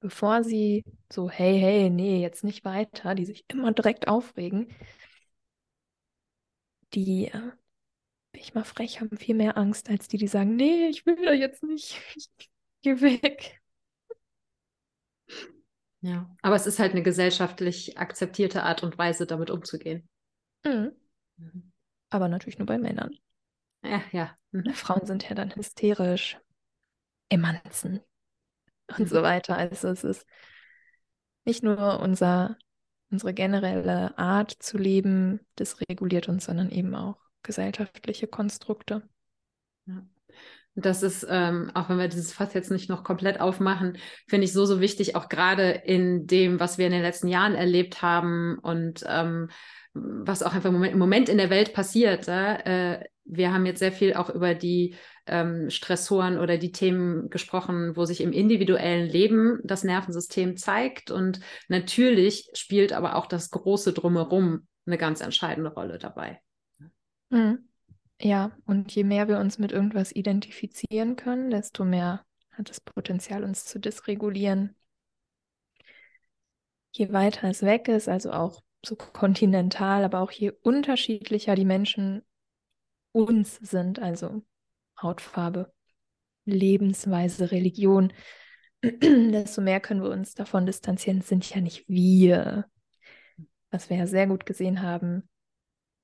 bevor sie so, hey, hey, nee, jetzt nicht weiter, die sich immer direkt aufregen, die, äh, bin ich mal frech, haben viel mehr Angst als die, die sagen, nee, ich will da jetzt nicht. Ich geh weg. Ja, aber es ist halt eine gesellschaftlich akzeptierte Art und Weise, damit umzugehen. Mhm. Mhm. Aber natürlich nur bei Männern. Ja, ja. Mhm. Frauen sind ja dann hysterisch, Emanzen und mhm. so weiter. Also es ist nicht nur unser, unsere generelle Art zu leben, das reguliert uns, sondern eben auch gesellschaftliche Konstrukte. Ja. Das ist, ähm, auch wenn wir dieses Fass jetzt nicht noch komplett aufmachen, finde ich so, so wichtig, auch gerade in dem, was wir in den letzten Jahren erlebt haben und ähm, was auch einfach im Moment in der Welt passiert. Äh, wir haben jetzt sehr viel auch über die ähm, Stressoren oder die Themen gesprochen, wo sich im individuellen Leben das Nervensystem zeigt. Und natürlich spielt aber auch das große Drumherum eine ganz entscheidende Rolle dabei. Mhm. Ja, und je mehr wir uns mit irgendwas identifizieren können, desto mehr hat das Potenzial, uns zu dysregulieren. Je weiter es weg ist, also auch so kontinental, aber auch je unterschiedlicher die Menschen uns sind, also Hautfarbe, Lebensweise, Religion, desto mehr können wir uns davon distanzieren. Es sind ja nicht wir, was wir ja sehr gut gesehen haben.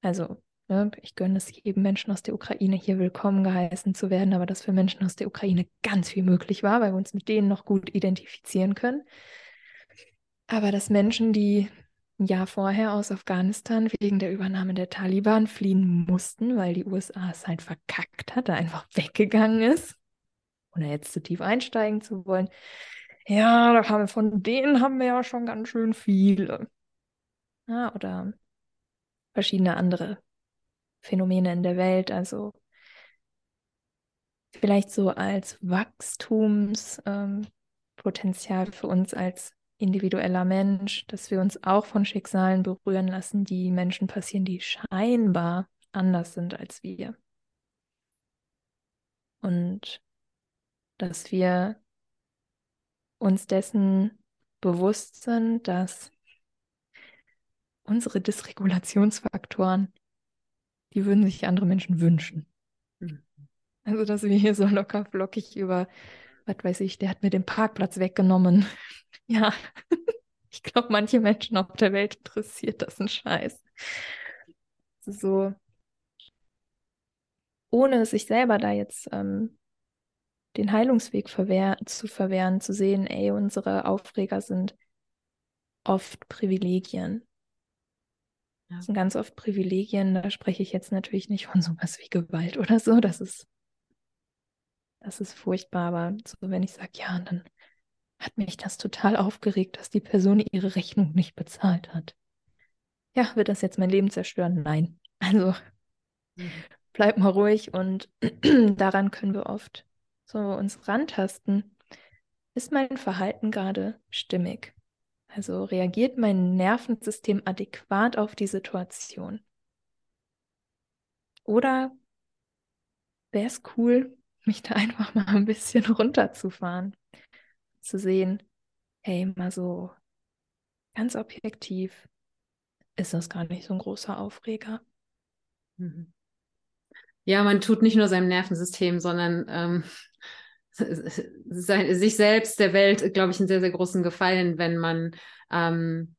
Also Ne? Ich gönne es jedem Menschen aus der Ukraine, hier willkommen geheißen zu werden, aber dass für Menschen aus der Ukraine ganz viel möglich war, weil wir uns mit denen noch gut identifizieren können. Aber dass Menschen, die ein Jahr vorher aus Afghanistan wegen der Übernahme der Taliban fliehen mussten, weil die USA es halt verkackt hat, da einfach weggegangen ist, ohne jetzt zu tief einsteigen zu wollen. Ja, da haben wir von denen haben wir ja schon ganz schön viele. Ja, oder verschiedene andere Phänomene in der Welt. Also vielleicht so als Wachstumspotenzial ähm, für uns als individueller Mensch, dass wir uns auch von Schicksalen berühren lassen, die Menschen passieren, die scheinbar anders sind als wir. Und dass wir uns dessen bewusst sind, dass unsere Dysregulationsfaktoren die würden sich andere Menschen wünschen. Mhm. Also, dass wir hier so locker flockig über, was weiß ich, der hat mir den Parkplatz weggenommen. ja, ich glaube, manche Menschen auf der Welt interessiert das ein Scheiß. So, ohne sich selber da jetzt ähm, den Heilungsweg verwehr zu verwehren, zu sehen, ey, unsere Aufreger sind oft Privilegien. Das sind ganz oft Privilegien, da spreche ich jetzt natürlich nicht von sowas wie Gewalt oder so. Das ist, das ist furchtbar, aber so, wenn ich sage, ja, dann hat mich das total aufgeregt, dass die Person ihre Rechnung nicht bezahlt hat. Ja, wird das jetzt mein Leben zerstören? Nein. Also mhm. bleib mal ruhig und daran können wir oft so uns rantasten. Ist mein Verhalten gerade stimmig? Also reagiert mein Nervensystem adäquat auf die Situation? Oder wäre es cool, mich da einfach mal ein bisschen runterzufahren, zu sehen, hey, mal so ganz objektiv ist das gar nicht so ein großer Aufreger. Mhm. Ja, man tut nicht nur seinem Nervensystem, sondern ähm, sich selbst, der Welt, glaube ich, einen sehr, sehr großen Gefallen, wenn man ähm,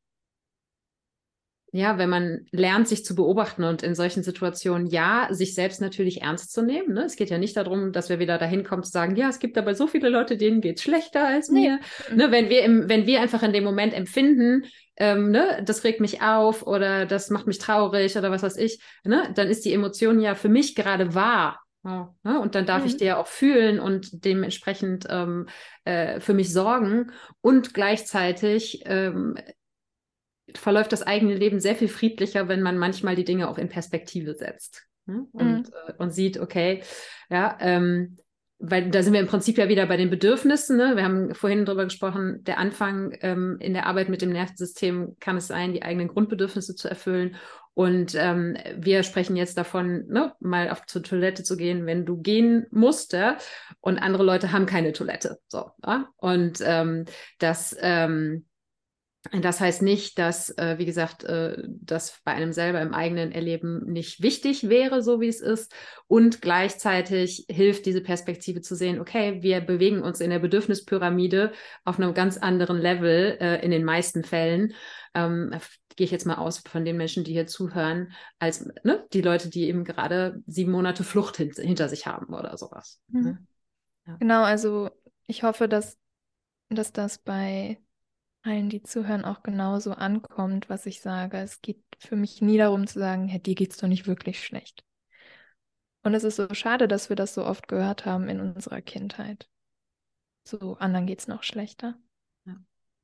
ja, wenn man lernt, sich zu beobachten und in solchen Situationen, ja, sich selbst natürlich ernst zu nehmen. Ne? Es geht ja nicht darum, dass wir wieder dahin kommen zu sagen, ja, es gibt aber so viele Leute, denen geht es schlechter als mir. Nee. Ne? Wenn, wir im, wenn wir einfach in dem Moment empfinden, ähm, ne, das regt mich auf oder das macht mich traurig oder was weiß ich, ne? dann ist die Emotion ja für mich gerade wahr Wow. Ne? Und dann darf mhm. ich dir auch fühlen und dementsprechend ähm, äh, für mich sorgen. Und gleichzeitig ähm, verläuft das eigene Leben sehr viel friedlicher, wenn man manchmal die Dinge auch in Perspektive setzt. Ne? Und, mhm. äh, und sieht, okay, ja, ähm, weil da sind wir im Prinzip ja wieder bei den Bedürfnissen. Ne? Wir haben vorhin darüber gesprochen, der Anfang ähm, in der Arbeit mit dem Nervensystem kann es sein, die eigenen Grundbedürfnisse zu erfüllen. Und ähm, wir sprechen jetzt davon, ne, mal auf zur Toilette zu gehen, wenn du gehen musst, und andere Leute haben keine Toilette. So, ja? Und ähm, das ähm, das heißt nicht, dass, äh, wie gesagt, äh, das bei einem selber im eigenen Erleben nicht wichtig wäre, so wie es ist. Und gleichzeitig hilft diese Perspektive zu sehen, okay, wir bewegen uns in der Bedürfnispyramide auf einem ganz anderen Level äh, in den meisten Fällen. Ähm, gehe ich jetzt mal aus von den Menschen, die hier zuhören, als ne, die Leute, die eben gerade sieben Monate Flucht hin hinter sich haben oder sowas. Mhm. Ne? Ja. Genau, also ich hoffe, dass, dass das bei allen, die zuhören, auch genauso ankommt, was ich sage. Es geht für mich nie darum zu sagen, hey, dir geht's doch nicht wirklich schlecht. Und es ist so schade, dass wir das so oft gehört haben in unserer Kindheit. So, anderen geht's noch schlechter.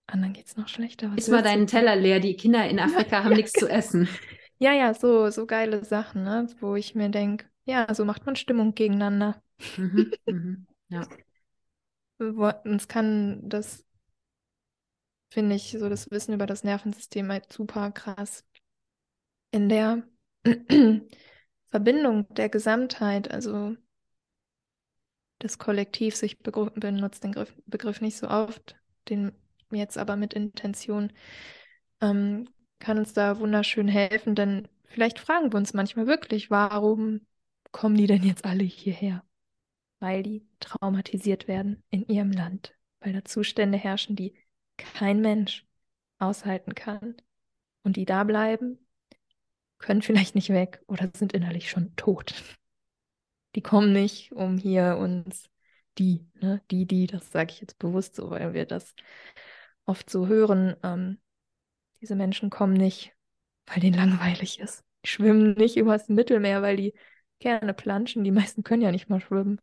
Anderen geht's noch schlechter. Was Ist mal deinen Teller leer, die Kinder in Afrika ja, haben ja, nichts zu essen. Ja, ja, so, so geile Sachen, ne? wo ich mir denke, ja, so macht man Stimmung gegeneinander. Mhm, mhm, ja. Es kann das finde ich so das Wissen über das Nervensystem halt super krass. In der Verbindung der Gesamtheit, also das Kollektiv, ich benutze den Begriff, Begriff nicht so oft, den jetzt aber mit Intention, ähm, kann uns da wunderschön helfen, denn vielleicht fragen wir uns manchmal wirklich, warum kommen die denn jetzt alle hierher? Weil die traumatisiert werden in ihrem Land, weil da Zustände herrschen, die kein Mensch aushalten kann. Und die da bleiben, können vielleicht nicht weg oder sind innerlich schon tot. Die kommen nicht, um hier uns, die, ne, die, die, das sage ich jetzt bewusst so, weil wir das oft so hören, ähm, diese Menschen kommen nicht, weil denen langweilig ist. Die schwimmen nicht übers Mittelmeer, weil die gerne planschen. Die meisten können ja nicht mal schwimmen.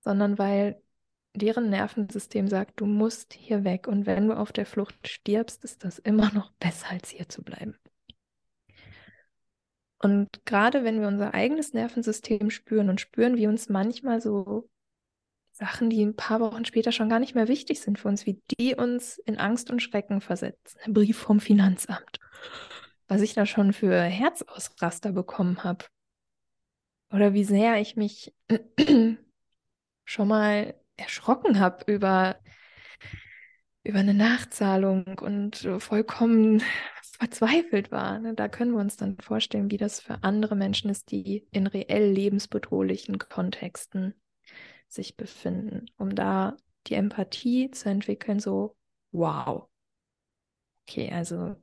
Sondern weil deren Nervensystem sagt, du musst hier weg und wenn du auf der Flucht stirbst, ist das immer noch besser, als hier zu bleiben. Und gerade wenn wir unser eigenes Nervensystem spüren und spüren, wie uns manchmal so Sachen, die ein paar Wochen später schon gar nicht mehr wichtig sind für uns, wie die uns in Angst und Schrecken versetzen. Ein Brief vom Finanzamt, was ich da schon für Herzausraster bekommen habe. Oder wie sehr ich mich schon mal erschrocken habe über, über eine Nachzahlung und vollkommen verzweifelt war. Ne? Da können wir uns dann vorstellen, wie das für andere Menschen ist, die in reell lebensbedrohlichen Kontexten sich befinden, um da die Empathie zu entwickeln, so, wow. Okay, also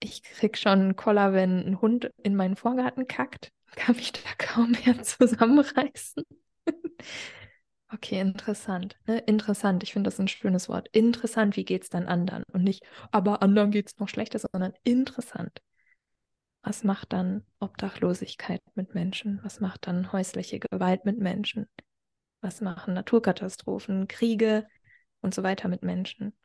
ich krieg schon einen Koller, wenn ein Hund in meinen Vorgarten kackt, kann mich da kaum mehr zusammenreißen. Okay, interessant. Ne? Interessant, ich finde das ein schönes Wort. Interessant, wie geht es dann anderen? Und nicht, aber anderen geht es noch schlechter, sondern interessant. Was macht dann Obdachlosigkeit mit Menschen? Was macht dann häusliche Gewalt mit Menschen? Was machen Naturkatastrophen, Kriege und so weiter mit Menschen?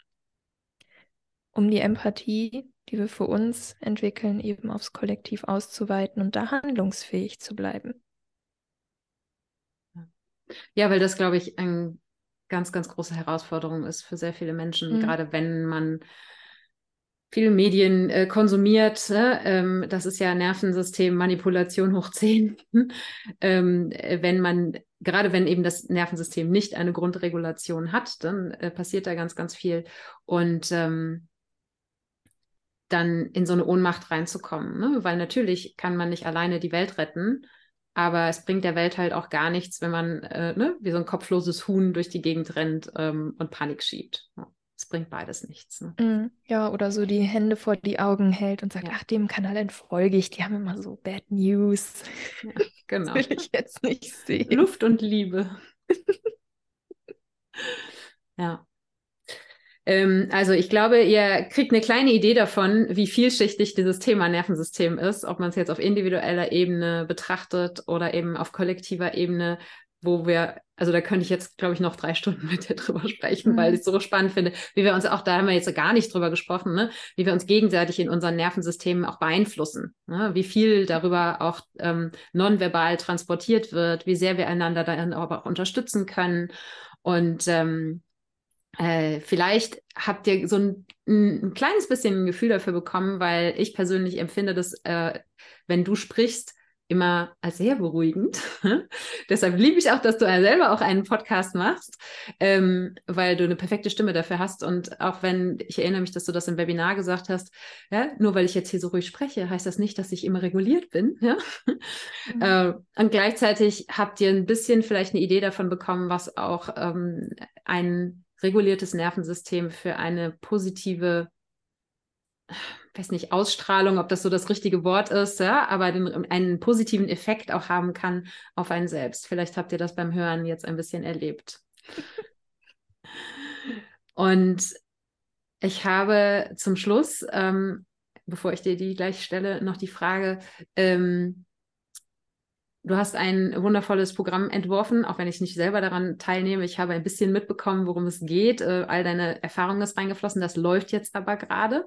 Um die Empathie, die wir für uns entwickeln, eben aufs Kollektiv auszuweiten und da handlungsfähig zu bleiben. Ja, weil das, glaube ich, eine ganz, ganz große Herausforderung ist für sehr viele Menschen, mhm. gerade wenn man viele Medien äh, konsumiert. Ne? Ähm, das ist ja Nervensystem Manipulation hoch 10. ähm, wenn man, gerade wenn eben das Nervensystem nicht eine Grundregulation hat, dann äh, passiert da ganz, ganz viel. Und ähm, dann in so eine Ohnmacht reinzukommen. Ne? Weil natürlich kann man nicht alleine die Welt retten. Aber es bringt der Welt halt auch gar nichts, wenn man äh, ne, wie so ein kopfloses Huhn durch die Gegend rennt ähm, und Panik schiebt. Ja, bringt beides nichts. Ne? Mm, ja, oder so die Hände vor die Augen hält und sagt, ja. ach, dem Kanal entfolge ich, die haben immer so Bad News. Ja, genau. Das will ich jetzt nicht sehen. Luft und Liebe. ja. Ähm, also ich glaube, ihr kriegt eine kleine Idee davon, wie vielschichtig dieses Thema Nervensystem ist, ob man es jetzt auf individueller Ebene betrachtet oder eben auf kollektiver Ebene, wo wir, also da könnte ich jetzt, glaube ich, noch drei Stunden mit dir drüber sprechen, mhm. weil ich es so spannend finde, wie wir uns auch, da haben wir jetzt gar nicht drüber gesprochen, ne? wie wir uns gegenseitig in unseren Nervensystemen auch beeinflussen, ne? wie viel darüber auch ähm, nonverbal transportiert wird, wie sehr wir einander darin aber auch unterstützen können. Und ähm, äh, vielleicht habt ihr so ein, ein, kleines bisschen ein Gefühl dafür bekommen, weil ich persönlich empfinde, dass äh, wenn du sprichst, immer als sehr beruhigend. Deshalb liebe ich auch, dass du selber auch einen Podcast machst, ähm, weil du eine perfekte Stimme dafür hast. Und auch wenn, ich erinnere mich, dass du das im Webinar gesagt hast, ja, nur weil ich jetzt hier so ruhig spreche, heißt das nicht, dass ich immer reguliert bin. Ja? Mhm. Äh, und gleichzeitig habt ihr ein bisschen vielleicht eine Idee davon bekommen, was auch ähm, ein reguliertes Nervensystem für eine positive, weiß nicht, Ausstrahlung, ob das so das richtige Wort ist, ja, aber den, einen positiven Effekt auch haben kann auf einen selbst. Vielleicht habt ihr das beim Hören jetzt ein bisschen erlebt. Und ich habe zum Schluss, ähm, bevor ich dir die gleich stelle, noch die Frage, ähm, Du hast ein wundervolles Programm entworfen, auch wenn ich nicht selber daran teilnehme. Ich habe ein bisschen mitbekommen, worum es geht. Äh, all deine Erfahrungen ist reingeflossen. Das läuft jetzt aber gerade.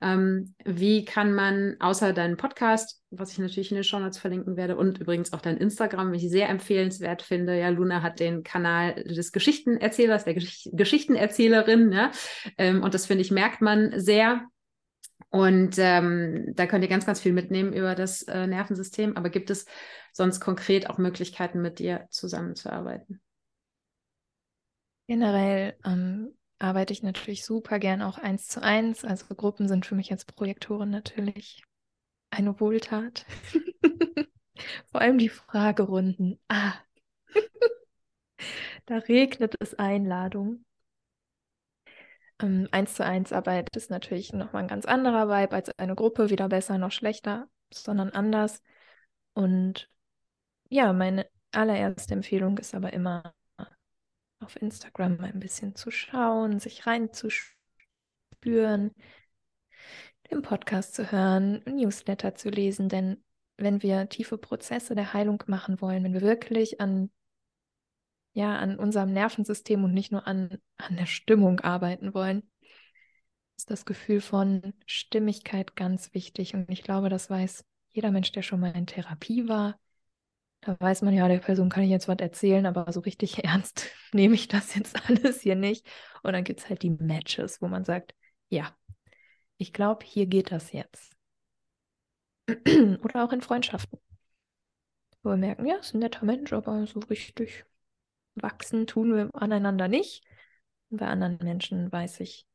Ähm, wie kann man außer deinen Podcast, was ich natürlich in den Show Notes verlinken werde, und übrigens auch dein Instagram, mich sehr empfehlenswert finde. Ja, Luna hat den Kanal des Geschichtenerzählers, der Gesch Geschichtenerzählerin. Ja? Ähm, und das finde ich, merkt man sehr. Und ähm, da könnt ihr ganz, ganz viel mitnehmen über das äh, Nervensystem. Aber gibt es sonst konkret auch Möglichkeiten, mit dir zusammenzuarbeiten? Generell ähm, arbeite ich natürlich super gern auch eins zu eins. Also Gruppen sind für mich als Projektorin natürlich eine Wohltat. Vor allem die Fragerunden. Ah. da regnet es Einladungen. Ähm, eins zu eins Arbeit ist natürlich nochmal ein ganz anderer Vibe als eine Gruppe, weder besser noch schlechter, sondern anders. Und ja, meine allererste Empfehlung ist aber immer auf Instagram ein bisschen zu schauen, sich reinzuspüren, den Podcast zu hören, Newsletter zu lesen, denn wenn wir tiefe Prozesse der Heilung machen wollen, wenn wir wirklich an ja, an unserem Nervensystem und nicht nur an, an der Stimmung arbeiten wollen, ist das Gefühl von Stimmigkeit ganz wichtig. Und ich glaube, das weiß jeder Mensch, der schon mal in Therapie war, da weiß man ja, der Person kann ich jetzt was erzählen, aber so richtig ernst nehme ich das jetzt alles hier nicht. Und dann gibt es halt die Matches, wo man sagt, ja, ich glaube, hier geht das jetzt. Oder auch in Freundschaften. Wo wir merken, ja, ist ein netter Mensch, aber so richtig wachsen tun wir aneinander nicht. Und bei anderen Menschen weiß ich,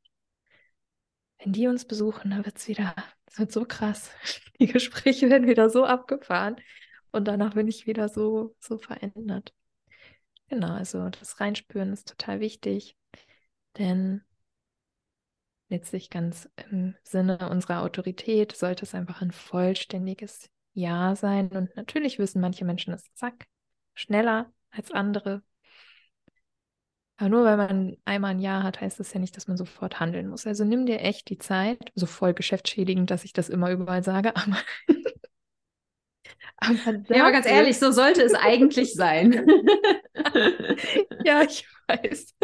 wenn die uns besuchen, dann wird es wieder, wird so krass. Die Gespräche werden wieder so abgefahren. Und danach bin ich wieder so, so verändert. Genau, also das Reinspüren ist total wichtig, denn letztlich ganz im Sinne unserer Autorität sollte es einfach ein vollständiges Ja sein. Und natürlich wissen manche Menschen es zack, schneller als andere. Aber nur weil man einmal ein Ja hat, heißt das ja nicht, dass man sofort handeln muss. Also nimm dir echt die Zeit, so voll geschäftsschädigend, dass ich das immer überall sage, aber aber ja, aber ganz ehrlich, so sollte es eigentlich sein. ja, ich weiß.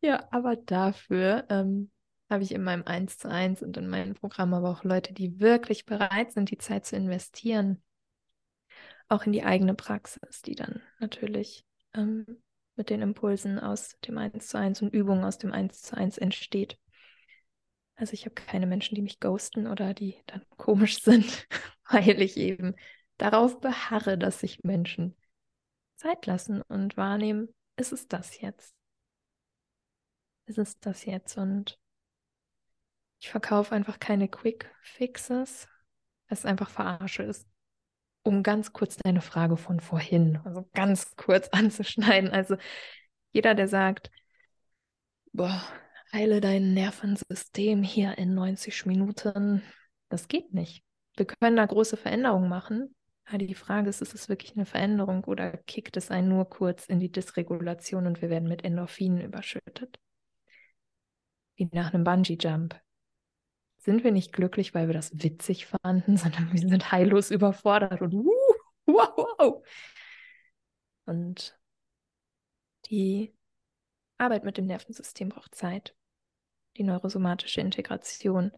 ja, aber dafür ähm, habe ich in meinem 1 zu 1 und in meinem Programm aber auch Leute, die wirklich bereit sind, die Zeit zu investieren. Auch in die eigene Praxis, die dann natürlich ähm, mit den Impulsen aus dem 1 zu 1 und Übungen aus dem 1 zu 1 entsteht. Also ich habe keine Menschen, die mich ghosten oder die dann komisch sind, weil ich eben darauf beharre, dass sich Menschen Zeit lassen und wahrnehmen, ist es das jetzt? Ist es das jetzt? Und ich verkaufe einfach keine Quick Fixes, es einfach verarsche ist. Um ganz kurz deine Frage von vorhin, also ganz kurz anzuschneiden. Also jeder, der sagt, boah, heile dein Nervensystem hier in 90 Minuten. Das geht nicht. Wir können da große Veränderungen machen. Aber die Frage ist, ist es wirklich eine Veränderung oder kickt es einen nur kurz in die Dysregulation und wir werden mit Endorphinen überschüttet? wie nach einem Bungee-Jump. Sind wir nicht glücklich, weil wir das witzig fanden, sondern wir sind heillos überfordert und uh, wow, wow. Und die Arbeit mit dem Nervensystem braucht Zeit. Die neurosomatische Integration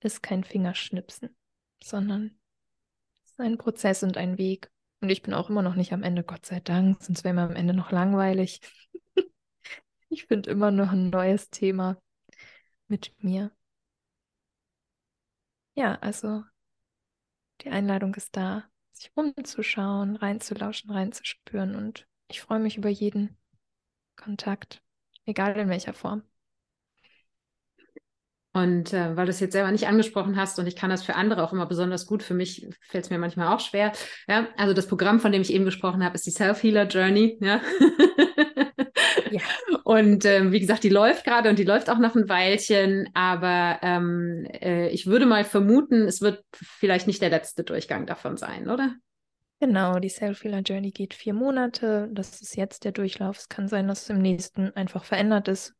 ist kein Fingerschnipsen, sondern ist ein Prozess und ein Weg. Und ich bin auch immer noch nicht am Ende, Gott sei Dank, sonst wäre mir am Ende noch langweilig. ich finde immer noch ein neues Thema mit mir. Ja, also die Einladung ist da, sich umzuschauen, reinzulauschen, reinzuspüren. Und ich freue mich über jeden Kontakt, egal in welcher Form. Und äh, weil du es jetzt selber nicht angesprochen hast und ich kann das für andere auch immer besonders gut, für mich fällt es mir manchmal auch schwer. Ja, also das Programm, von dem ich eben gesprochen habe, ist die Self-Healer Journey. Ja. ja. Und ähm, wie gesagt, die läuft gerade und die läuft auch noch ein Weilchen, aber ähm, äh, ich würde mal vermuten, es wird vielleicht nicht der letzte Durchgang davon sein, oder? Genau, die Self-Healer Journey geht vier Monate. Das ist jetzt der Durchlauf. Es kann sein, dass es im nächsten einfach verändert ist.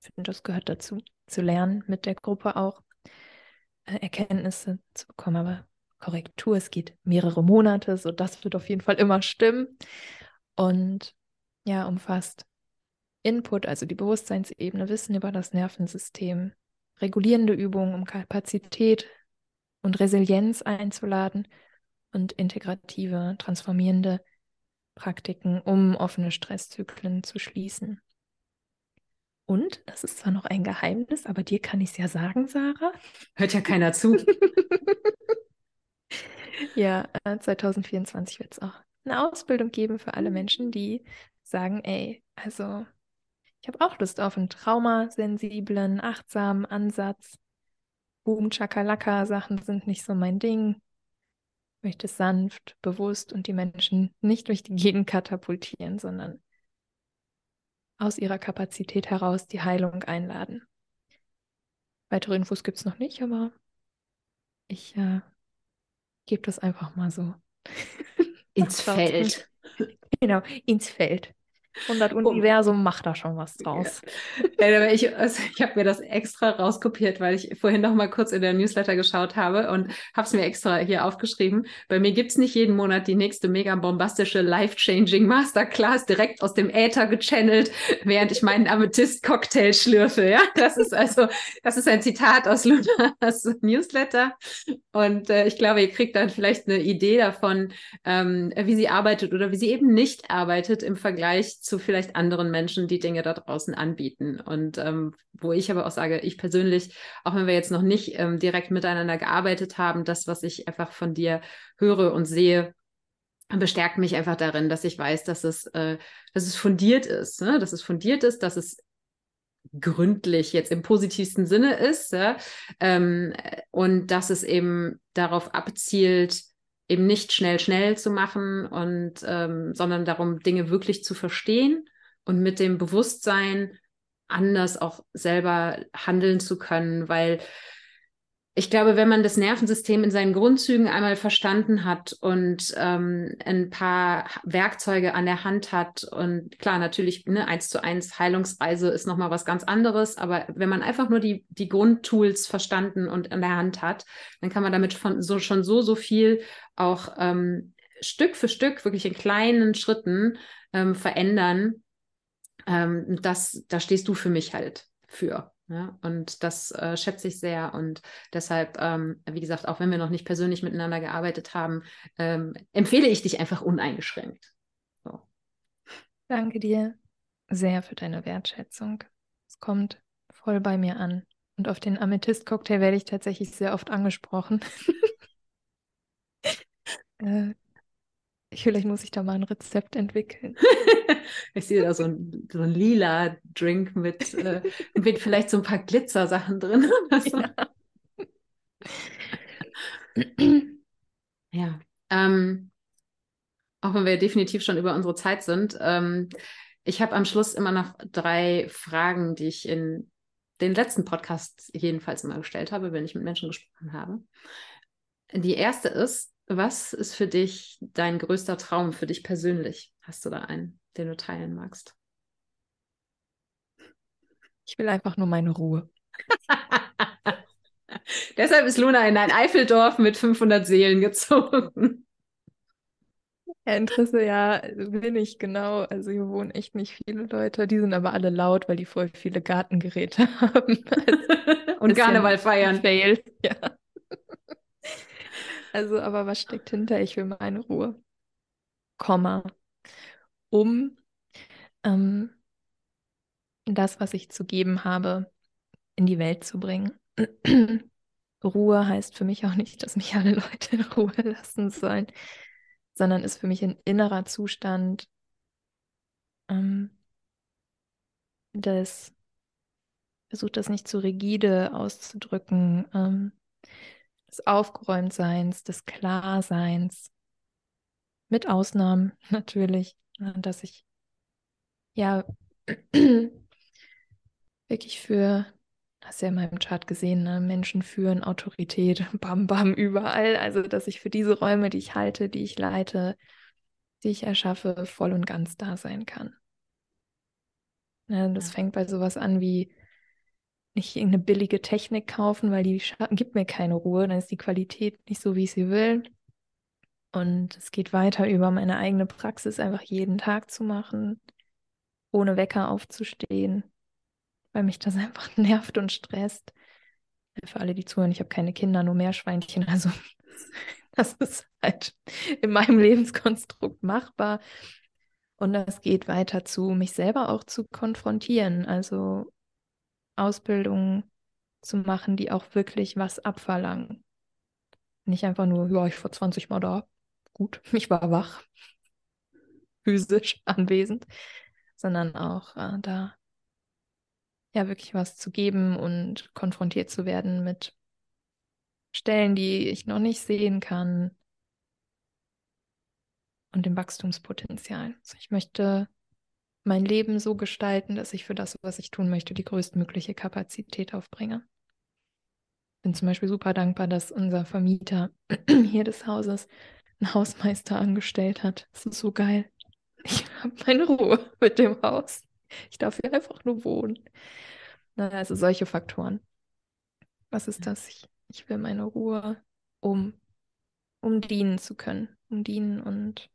Ich finde, das gehört dazu, zu lernen, mit der Gruppe auch äh, Erkenntnisse zu bekommen. Aber Korrektur, es geht mehrere Monate, so das wird auf jeden Fall immer stimmen. Und ja, umfasst Input, also die Bewusstseinsebene, Wissen über das Nervensystem, regulierende Übungen, um Kapazität und Resilienz einzuladen und integrative, transformierende Praktiken, um offene Stresszyklen zu schließen. Und, das ist zwar noch ein Geheimnis, aber dir kann ich es ja sagen, Sarah. Hört ja keiner zu. ja, 2024 wird es auch eine Ausbildung geben für alle Menschen, die sagen, ey, also ich habe auch Lust auf einen traumasensiblen, achtsamen Ansatz. Boom, Chakalaka Sachen sind nicht so mein Ding möchte sanft, bewusst und die Menschen nicht durch die Gegend katapultieren, sondern aus ihrer Kapazität heraus die Heilung einladen. Weitere Infos gibt es noch nicht, aber ich äh, gebe das einfach mal so ins Feld. Genau, ins Feld. Und das Universum oh. macht da schon was draus. Ja. ich also ich habe mir das extra rauskopiert, weil ich vorhin noch mal kurz in der Newsletter geschaut habe und habe es mir extra hier aufgeschrieben. Bei mir gibt es nicht jeden Monat die nächste mega bombastische, life-changing Masterclass direkt aus dem Äther gechannelt, während ich meinen Amethyst-Cocktail schlürfe. Ja, das ist also, das ist ein Zitat aus Lunas Newsletter. Und äh, ich glaube, ihr kriegt dann vielleicht eine Idee davon, ähm, wie sie arbeitet oder wie sie eben nicht arbeitet im Vergleich zu vielleicht anderen Menschen, die Dinge da draußen anbieten. Und ähm, wo ich aber auch sage, ich persönlich, auch wenn wir jetzt noch nicht ähm, direkt miteinander gearbeitet haben, das, was ich einfach von dir höre und sehe, bestärkt mich einfach darin, dass ich weiß, dass es, äh, dass es fundiert ist, ne? dass es fundiert ist, dass es gründlich jetzt im positivsten Sinne ist ja? ähm, und dass es eben darauf abzielt, eben nicht schnell, schnell zu machen und ähm, sondern darum, Dinge wirklich zu verstehen und mit dem Bewusstsein anders auch selber handeln zu können, weil ich glaube, wenn man das Nervensystem in seinen Grundzügen einmal verstanden hat und ähm, ein paar Werkzeuge an der Hand hat und klar, natürlich eine eins zu eins Heilungsreise ist nochmal was ganz anderes, aber wenn man einfach nur die, die Grundtools verstanden und an der Hand hat, dann kann man damit von so, schon so, so viel auch ähm, Stück für Stück, wirklich in kleinen Schritten ähm, verändern. Ähm, das, da stehst du für mich halt für. Ja, und das äh, schätze ich sehr. Und deshalb, ähm, wie gesagt, auch wenn wir noch nicht persönlich miteinander gearbeitet haben, ähm, empfehle ich dich einfach uneingeschränkt. So. Danke dir sehr für deine Wertschätzung. Es kommt voll bei mir an. Und auf den Amethyst-Cocktail werde ich tatsächlich sehr oft angesprochen. äh, Vielleicht muss ich da mal ein Rezept entwickeln. ich sehe da so ein, so ein lila Drink mit, äh, mit vielleicht so ein paar Glitzersachen drin. Ja. ja. Ähm, auch wenn wir definitiv schon über unsere Zeit sind. Ähm, ich habe am Schluss immer noch drei Fragen, die ich in den letzten Podcasts jedenfalls immer gestellt habe, wenn ich mit Menschen gesprochen habe. Die erste ist, was ist für dich dein größter Traum für dich persönlich? Hast du da einen, den du teilen magst? Ich will einfach nur meine Ruhe. Deshalb ist Luna in ein Eifeldorf mit 500 Seelen gezogen. Ja, Interesse, ja, bin ich genau. Also hier wohnen echt nicht viele Leute. Die sind aber alle laut, weil die voll viele Gartengeräte haben. Und Karneval feiern. Fail. Ja. Also, aber was steckt hinter? Ich will meine Ruhe. Komma. Um ähm, das, was ich zu geben habe, in die Welt zu bringen. Ruhe heißt für mich auch nicht, dass mich alle Leute in Ruhe lassen sollen, sondern ist für mich ein innerer Zustand ähm, des, versucht das nicht zu rigide auszudrücken, ähm, des Aufgeräumtseins, des Klarseins, mit Ausnahmen natürlich, äh, dass ich ja wirklich für, hast du ja in meinem Chart gesehen, ne? Menschen führen, Autorität, bam, bam, überall. Also, dass ich für diese Räume, die ich halte, die ich leite, die ich erschaffe, voll und ganz da sein kann. Ja, das fängt bei sowas an wie nicht irgendeine billige Technik kaufen, weil die gibt mir keine Ruhe, dann ist die Qualität nicht so, wie ich sie will. Und es geht weiter über meine eigene Praxis, einfach jeden Tag zu machen, ohne Wecker aufzustehen, weil mich das einfach nervt und stresst. Für alle, die zuhören, ich habe keine Kinder, nur Meerschweinchen. Also das ist halt in meinem Lebenskonstrukt machbar. Und das geht weiter zu, mich selber auch zu konfrontieren. Also Ausbildungen zu machen, die auch wirklich was abverlangen. Nicht einfach nur, ja, ich war 20 Mal da. Gut, ich war wach, physisch anwesend, sondern auch äh, da ja wirklich was zu geben und konfrontiert zu werden mit Stellen, die ich noch nicht sehen kann und dem Wachstumspotenzial. Also ich möchte mein Leben so gestalten, dass ich für das, was ich tun möchte, die größtmögliche Kapazität aufbringe. Bin zum Beispiel super dankbar, dass unser Vermieter hier des Hauses einen Hausmeister angestellt hat. Das ist so geil. Ich habe meine Ruhe mit dem Haus. Ich darf hier einfach nur wohnen. Na, also solche Faktoren. Was ist das? Ich, ich will meine Ruhe, um, um dienen zu können, um dienen und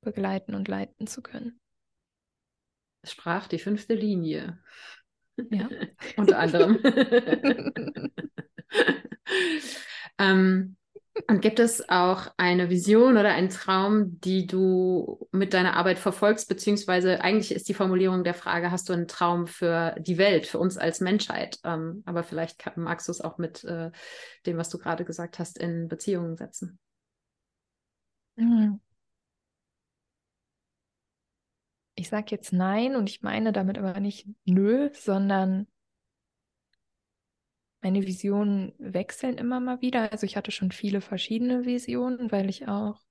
begleiten und leiten zu können. Sprach die fünfte Linie. Ja. Unter anderem. ähm, und gibt es auch eine Vision oder einen Traum, die du mit deiner Arbeit verfolgst? Beziehungsweise eigentlich ist die Formulierung der Frage, hast du einen Traum für die Welt, für uns als Menschheit? Ähm, aber vielleicht kann, magst du es auch mit äh, dem, was du gerade gesagt hast, in Beziehungen setzen. Mhm. Ich sage jetzt nein und ich meine damit aber nicht nö, sondern meine Visionen wechseln immer mal wieder. Also ich hatte schon viele verschiedene Visionen, weil ich auch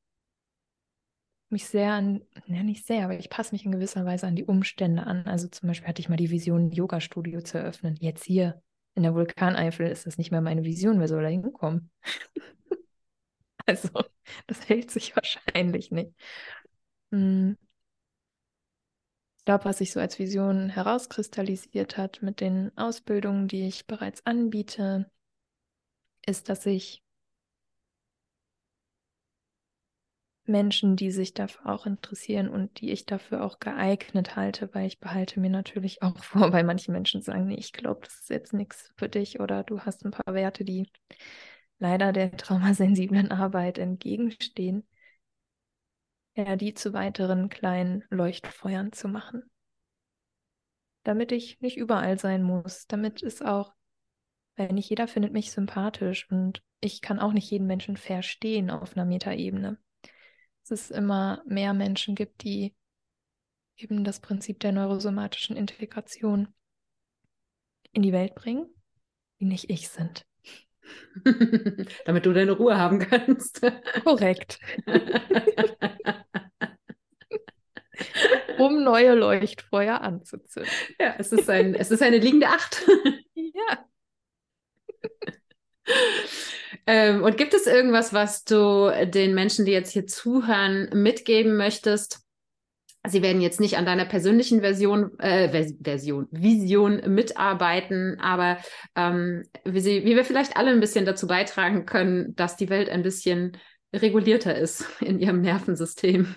mich sehr an, ja nicht sehr, aber ich passe mich in gewisser Weise an die Umstände an. Also zum Beispiel hatte ich mal die Vision, ein Yoga-Studio zu eröffnen. Jetzt hier in der Vulkaneifel ist das nicht mehr meine Vision. Wer soll da hinkommen? also, das hält sich wahrscheinlich nicht. Hm glaube, was sich so als Vision herauskristallisiert hat mit den Ausbildungen, die ich bereits anbiete, ist, dass ich Menschen, die sich dafür auch interessieren und die ich dafür auch geeignet halte, weil ich behalte mir natürlich auch vor, weil manche Menschen sagen, nee, ich glaube, das ist jetzt nichts für dich oder du hast ein paar Werte, die leider der traumasensiblen Arbeit entgegenstehen ja, die zu weiteren kleinen Leuchtfeuern zu machen. Damit ich nicht überall sein muss, damit es auch, weil nicht jeder findet mich sympathisch und ich kann auch nicht jeden Menschen verstehen auf einer Metaebene. Dass es immer mehr Menschen gibt, die eben das Prinzip der neurosomatischen Integration in die Welt bringen, die nicht ich sind. Damit du deine Ruhe haben kannst. Korrekt. um neue Leuchtfeuer anzuzünden. Ja, es ist, ein, es ist eine liegende Acht. ja. ähm, und gibt es irgendwas, was du den Menschen, die jetzt hier zuhören, mitgeben möchtest, Sie werden jetzt nicht an deiner persönlichen Version, äh, Version, Vision mitarbeiten, aber ähm, wie, sie, wie wir vielleicht alle ein bisschen dazu beitragen können, dass die Welt ein bisschen regulierter ist in ihrem Nervensystem.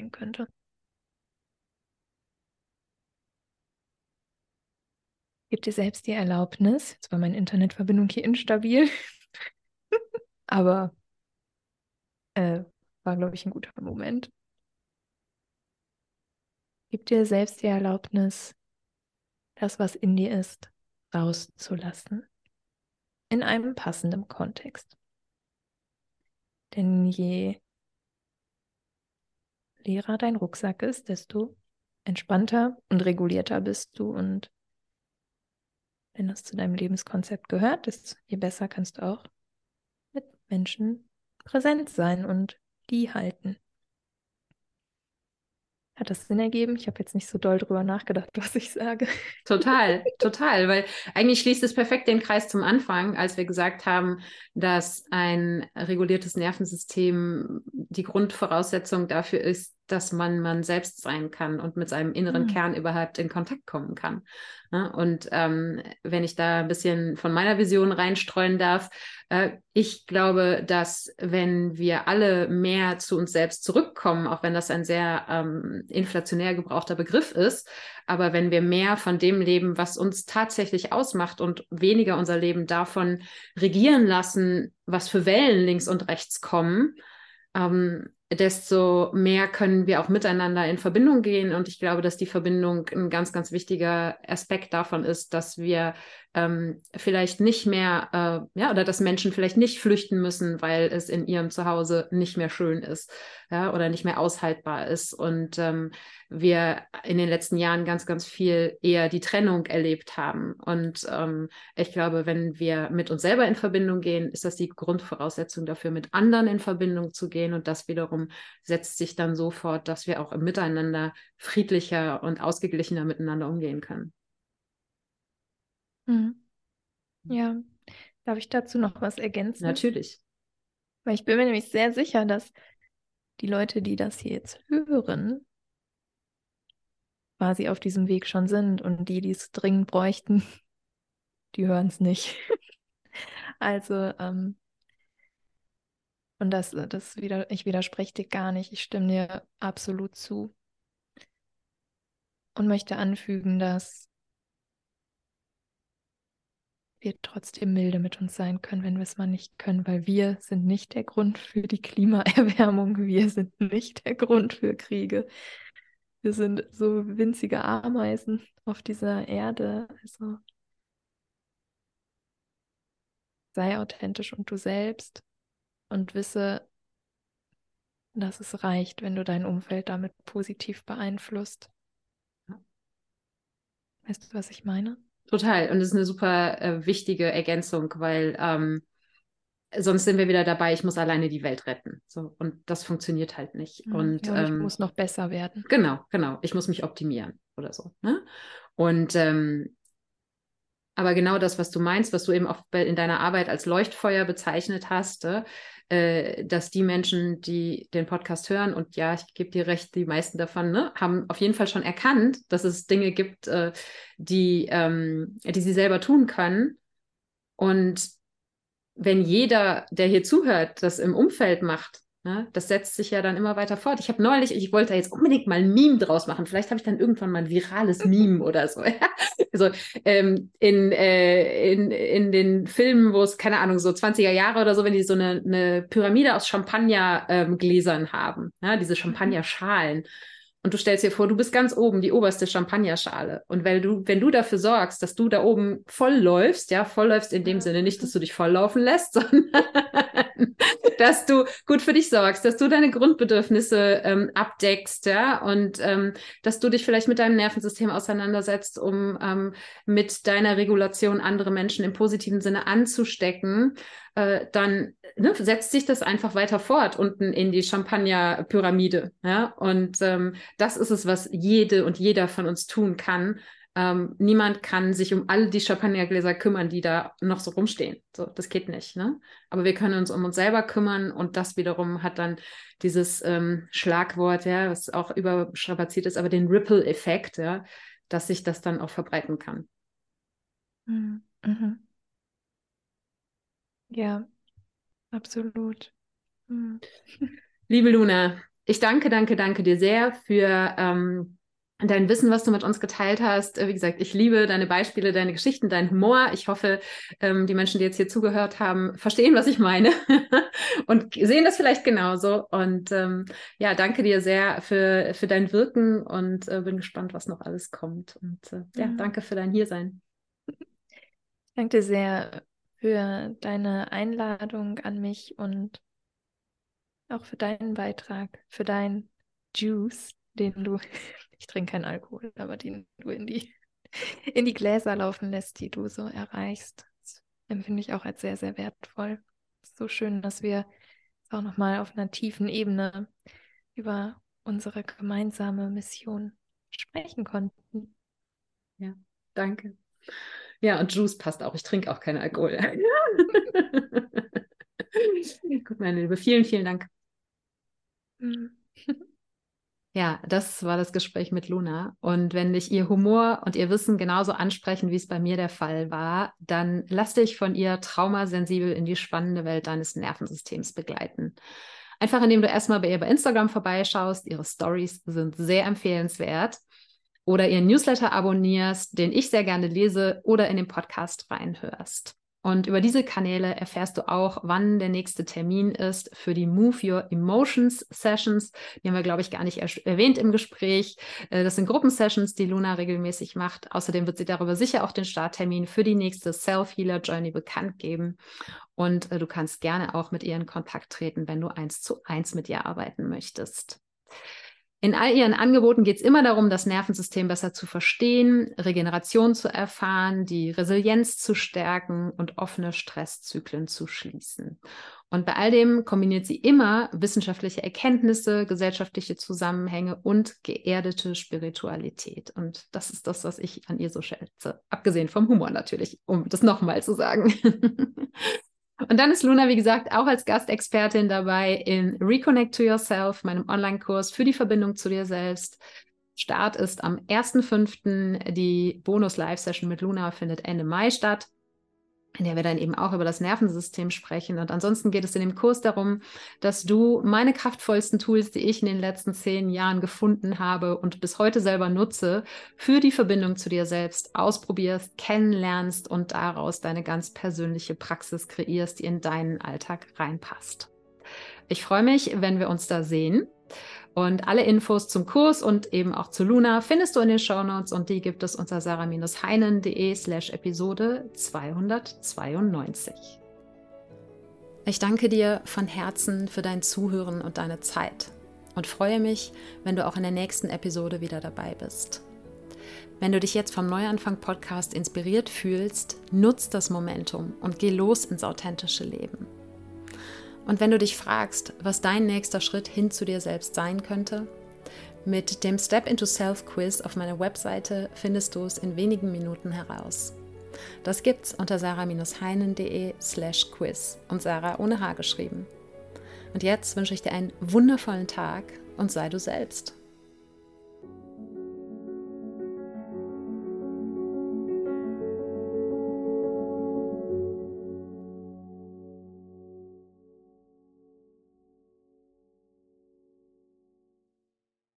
Sein könnte. Gib dir selbst die Erlaubnis. Jetzt war meine Internetverbindung hier instabil. Aber äh, war, glaube ich, ein guter Moment. Gib dir selbst die Erlaubnis, das, was in dir ist, rauszulassen. In einem passenden Kontext. Denn je leerer dein Rucksack ist, desto entspannter und regulierter bist du. Und wenn das zu deinem Lebenskonzept gehört, desto je besser kannst du auch mit Menschen präsent sein und die halten. Hat das Sinn ergeben? Ich habe jetzt nicht so doll drüber nachgedacht, was ich sage. Total, total, weil eigentlich schließt es perfekt den Kreis zum Anfang, als wir gesagt haben, dass ein reguliertes Nervensystem die Grundvoraussetzung dafür ist, dass man man selbst sein kann und mit seinem inneren mhm. Kern überhaupt in Kontakt kommen kann. Ne? Und ähm, wenn ich da ein bisschen von meiner Vision reinstreuen darf, äh, ich glaube, dass wenn wir alle mehr zu uns selbst zurückkommen, auch wenn das ein sehr ähm, inflationär gebrauchter Begriff ist, aber wenn wir mehr von dem leben, was uns tatsächlich ausmacht und weniger unser Leben davon regieren lassen, was für Wellen links und rechts kommen, ähm, desto mehr können wir auch miteinander in Verbindung gehen. Und ich glaube, dass die Verbindung ein ganz, ganz wichtiger Aspekt davon ist, dass wir ähm, vielleicht nicht mehr, äh, ja, oder dass Menschen vielleicht nicht flüchten müssen, weil es in ihrem Zuhause nicht mehr schön ist, ja, oder nicht mehr aushaltbar ist. Und ähm, wir in den letzten Jahren ganz, ganz viel eher die Trennung erlebt haben. Und ähm, ich glaube, wenn wir mit uns selber in Verbindung gehen, ist das die Grundvoraussetzung dafür, mit anderen in Verbindung zu gehen. Und das wiederum setzt sich dann so fort, dass wir auch im Miteinander friedlicher und ausgeglichener miteinander umgehen können. Mhm. Ja, darf ich dazu noch was ergänzen? Natürlich. Weil ich bin mir nämlich sehr sicher, dass die Leute, die das hier jetzt hören, quasi auf diesem Weg schon sind und die, die es dringend bräuchten, die hören es nicht. also, ähm, und das, das wieder, ich widerspreche dir gar nicht, ich stimme dir absolut zu. Und möchte anfügen, dass wir trotzdem milde mit uns sein können, wenn wir es mal nicht können, weil wir sind nicht der Grund für die Klimaerwärmung, wir sind nicht der Grund für Kriege. Wir sind so winzige Ameisen auf dieser Erde. Also sei authentisch und du selbst und wisse, dass es reicht, wenn du dein Umfeld damit positiv beeinflusst. Weißt du, was ich meine? Total. Und das ist eine super äh, wichtige Ergänzung, weil ähm, sonst sind wir wieder dabei, ich muss alleine die Welt retten. So, und das funktioniert halt nicht. Mhm. Und, ja, und ich ähm, muss noch besser werden. Genau, genau. Ich muss mich optimieren oder so. Ne? Und ähm, aber genau das, was du meinst, was du eben auch in deiner Arbeit als Leuchtfeuer bezeichnet hast, äh, dass die Menschen, die den Podcast hören, und ja, ich gebe dir recht, die meisten davon ne, haben auf jeden Fall schon erkannt, dass es Dinge gibt, äh, die, ähm, die sie selber tun können. Und wenn jeder, der hier zuhört, das im Umfeld macht, Ne? Das setzt sich ja dann immer weiter fort. Ich habe neulich, ich wollte jetzt unbedingt mal ein Meme draus machen. Vielleicht habe ich dann irgendwann mal ein virales Meme oder so. also ähm, in, äh, in, in den Filmen, wo es, keine Ahnung, so 20er Jahre oder so, wenn die so eine, eine Pyramide aus Champagnergläsern ähm, haben, ja? diese mhm. Champagnerschalen. Und du stellst dir vor, du bist ganz oben, die oberste Champagnerschale. Und wenn du, wenn du dafür sorgst, dass du da oben voll läufst, ja, voll läufst in dem Sinne nicht, dass du dich volllaufen lässt, sondern dass du gut für dich sorgst, dass du deine Grundbedürfnisse ähm, abdeckst, ja, und ähm, dass du dich vielleicht mit deinem Nervensystem auseinandersetzt, um ähm, mit deiner Regulation andere Menschen im positiven Sinne anzustecken, äh, dann ne, setzt sich das einfach weiter fort unten in die Champagner-Pyramide. Ja? Und ähm, das ist es, was jede und jeder von uns tun kann, äh, ähm, niemand kann sich um all die Champagnergläser kümmern, die da noch so rumstehen. So, das geht nicht. Ne? Aber wir können uns um uns selber kümmern und das wiederum hat dann dieses ähm, Schlagwort, ja, was auch überstrapaziert ist, aber den Ripple-Effekt, ja, dass sich das dann auch verbreiten kann. Mhm. Ja, absolut. Mhm. Liebe Luna, ich danke, danke, danke dir sehr für ähm, dein Wissen, was du mit uns geteilt hast. Wie gesagt, ich liebe deine Beispiele, deine Geschichten, deinen Humor. Ich hoffe, ähm, die Menschen, die jetzt hier zugehört haben, verstehen, was ich meine und sehen das vielleicht genauso. Und ähm, ja, danke dir sehr für, für dein Wirken und äh, bin gespannt, was noch alles kommt. Und äh, ja, mhm. danke für dein Hiersein. Danke dir sehr für deine Einladung an mich und auch für deinen Beitrag, für dein Juice, den du, ich trinke keinen Alkohol, aber den du in die, in die Gläser laufen lässt, die du so erreichst. Das empfinde ich auch als sehr, sehr wertvoll. So schön, dass wir auch nochmal auf einer tiefen Ebene über unsere gemeinsame Mission sprechen konnten. Ja, danke. Ja, und Juice passt auch. Ich trinke auch keinen Alkohol. Gut, meine Liebe, vielen, vielen Dank. Mhm. Ja, das war das Gespräch mit Luna. Und wenn dich ihr Humor und ihr Wissen genauso ansprechen, wie es bei mir der Fall war, dann lass dich von ihr traumasensibel in die spannende Welt deines Nervensystems begleiten. Einfach indem du erstmal bei ihr bei Instagram vorbeischaust. Ihre Stories sind sehr empfehlenswert. Oder ihren Newsletter abonnierst, den ich sehr gerne lese, oder in den Podcast reinhörst. Und über diese Kanäle erfährst du auch, wann der nächste Termin ist für die Move Your Emotions Sessions. Die haben wir, glaube ich, gar nicht erwähnt im Gespräch. Äh, das sind Gruppensessions, die Luna regelmäßig macht. Außerdem wird sie darüber sicher auch den Starttermin für die nächste Self-Healer Journey bekannt geben. Und äh, du kannst gerne auch mit ihr in Kontakt treten, wenn du eins zu eins mit ihr arbeiten möchtest. In all ihren Angeboten geht es immer darum, das Nervensystem besser zu verstehen, Regeneration zu erfahren, die Resilienz zu stärken und offene Stresszyklen zu schließen. Und bei all dem kombiniert sie immer wissenschaftliche Erkenntnisse, gesellschaftliche Zusammenhänge und geerdete Spiritualität. Und das ist das, was ich an ihr so schätze. Abgesehen vom Humor natürlich, um das nochmal zu sagen. Und dann ist Luna, wie gesagt, auch als Gastexpertin dabei in Reconnect to Yourself, meinem Online-Kurs für die Verbindung zu dir selbst. Start ist am 1.5. Die Bonus-Live-Session mit Luna findet Ende Mai statt in der wir dann eben auch über das Nervensystem sprechen. Und ansonsten geht es in dem Kurs darum, dass du meine kraftvollsten Tools, die ich in den letzten zehn Jahren gefunden habe und bis heute selber nutze, für die Verbindung zu dir selbst ausprobierst, kennenlernst und daraus deine ganz persönliche Praxis kreierst, die in deinen Alltag reinpasst. Ich freue mich, wenn wir uns da sehen. Und alle Infos zum Kurs und eben auch zu Luna findest du in den Shownotes und die gibt es unter sarah-heinen.de slash Episode 292. Ich danke dir von Herzen für dein Zuhören und deine Zeit und freue mich, wenn du auch in der nächsten Episode wieder dabei bist. Wenn du dich jetzt vom Neuanfang Podcast inspiriert fühlst, nutz das Momentum und geh los ins authentische Leben. Und wenn du dich fragst, was dein nächster Schritt hin zu dir selbst sein könnte, mit dem Step into Self Quiz auf meiner Webseite findest du es in wenigen Minuten heraus. Das gibt's unter sarah-heinen.de slash quiz und Sarah ohne H geschrieben. Und jetzt wünsche ich dir einen wundervollen Tag und sei du selbst.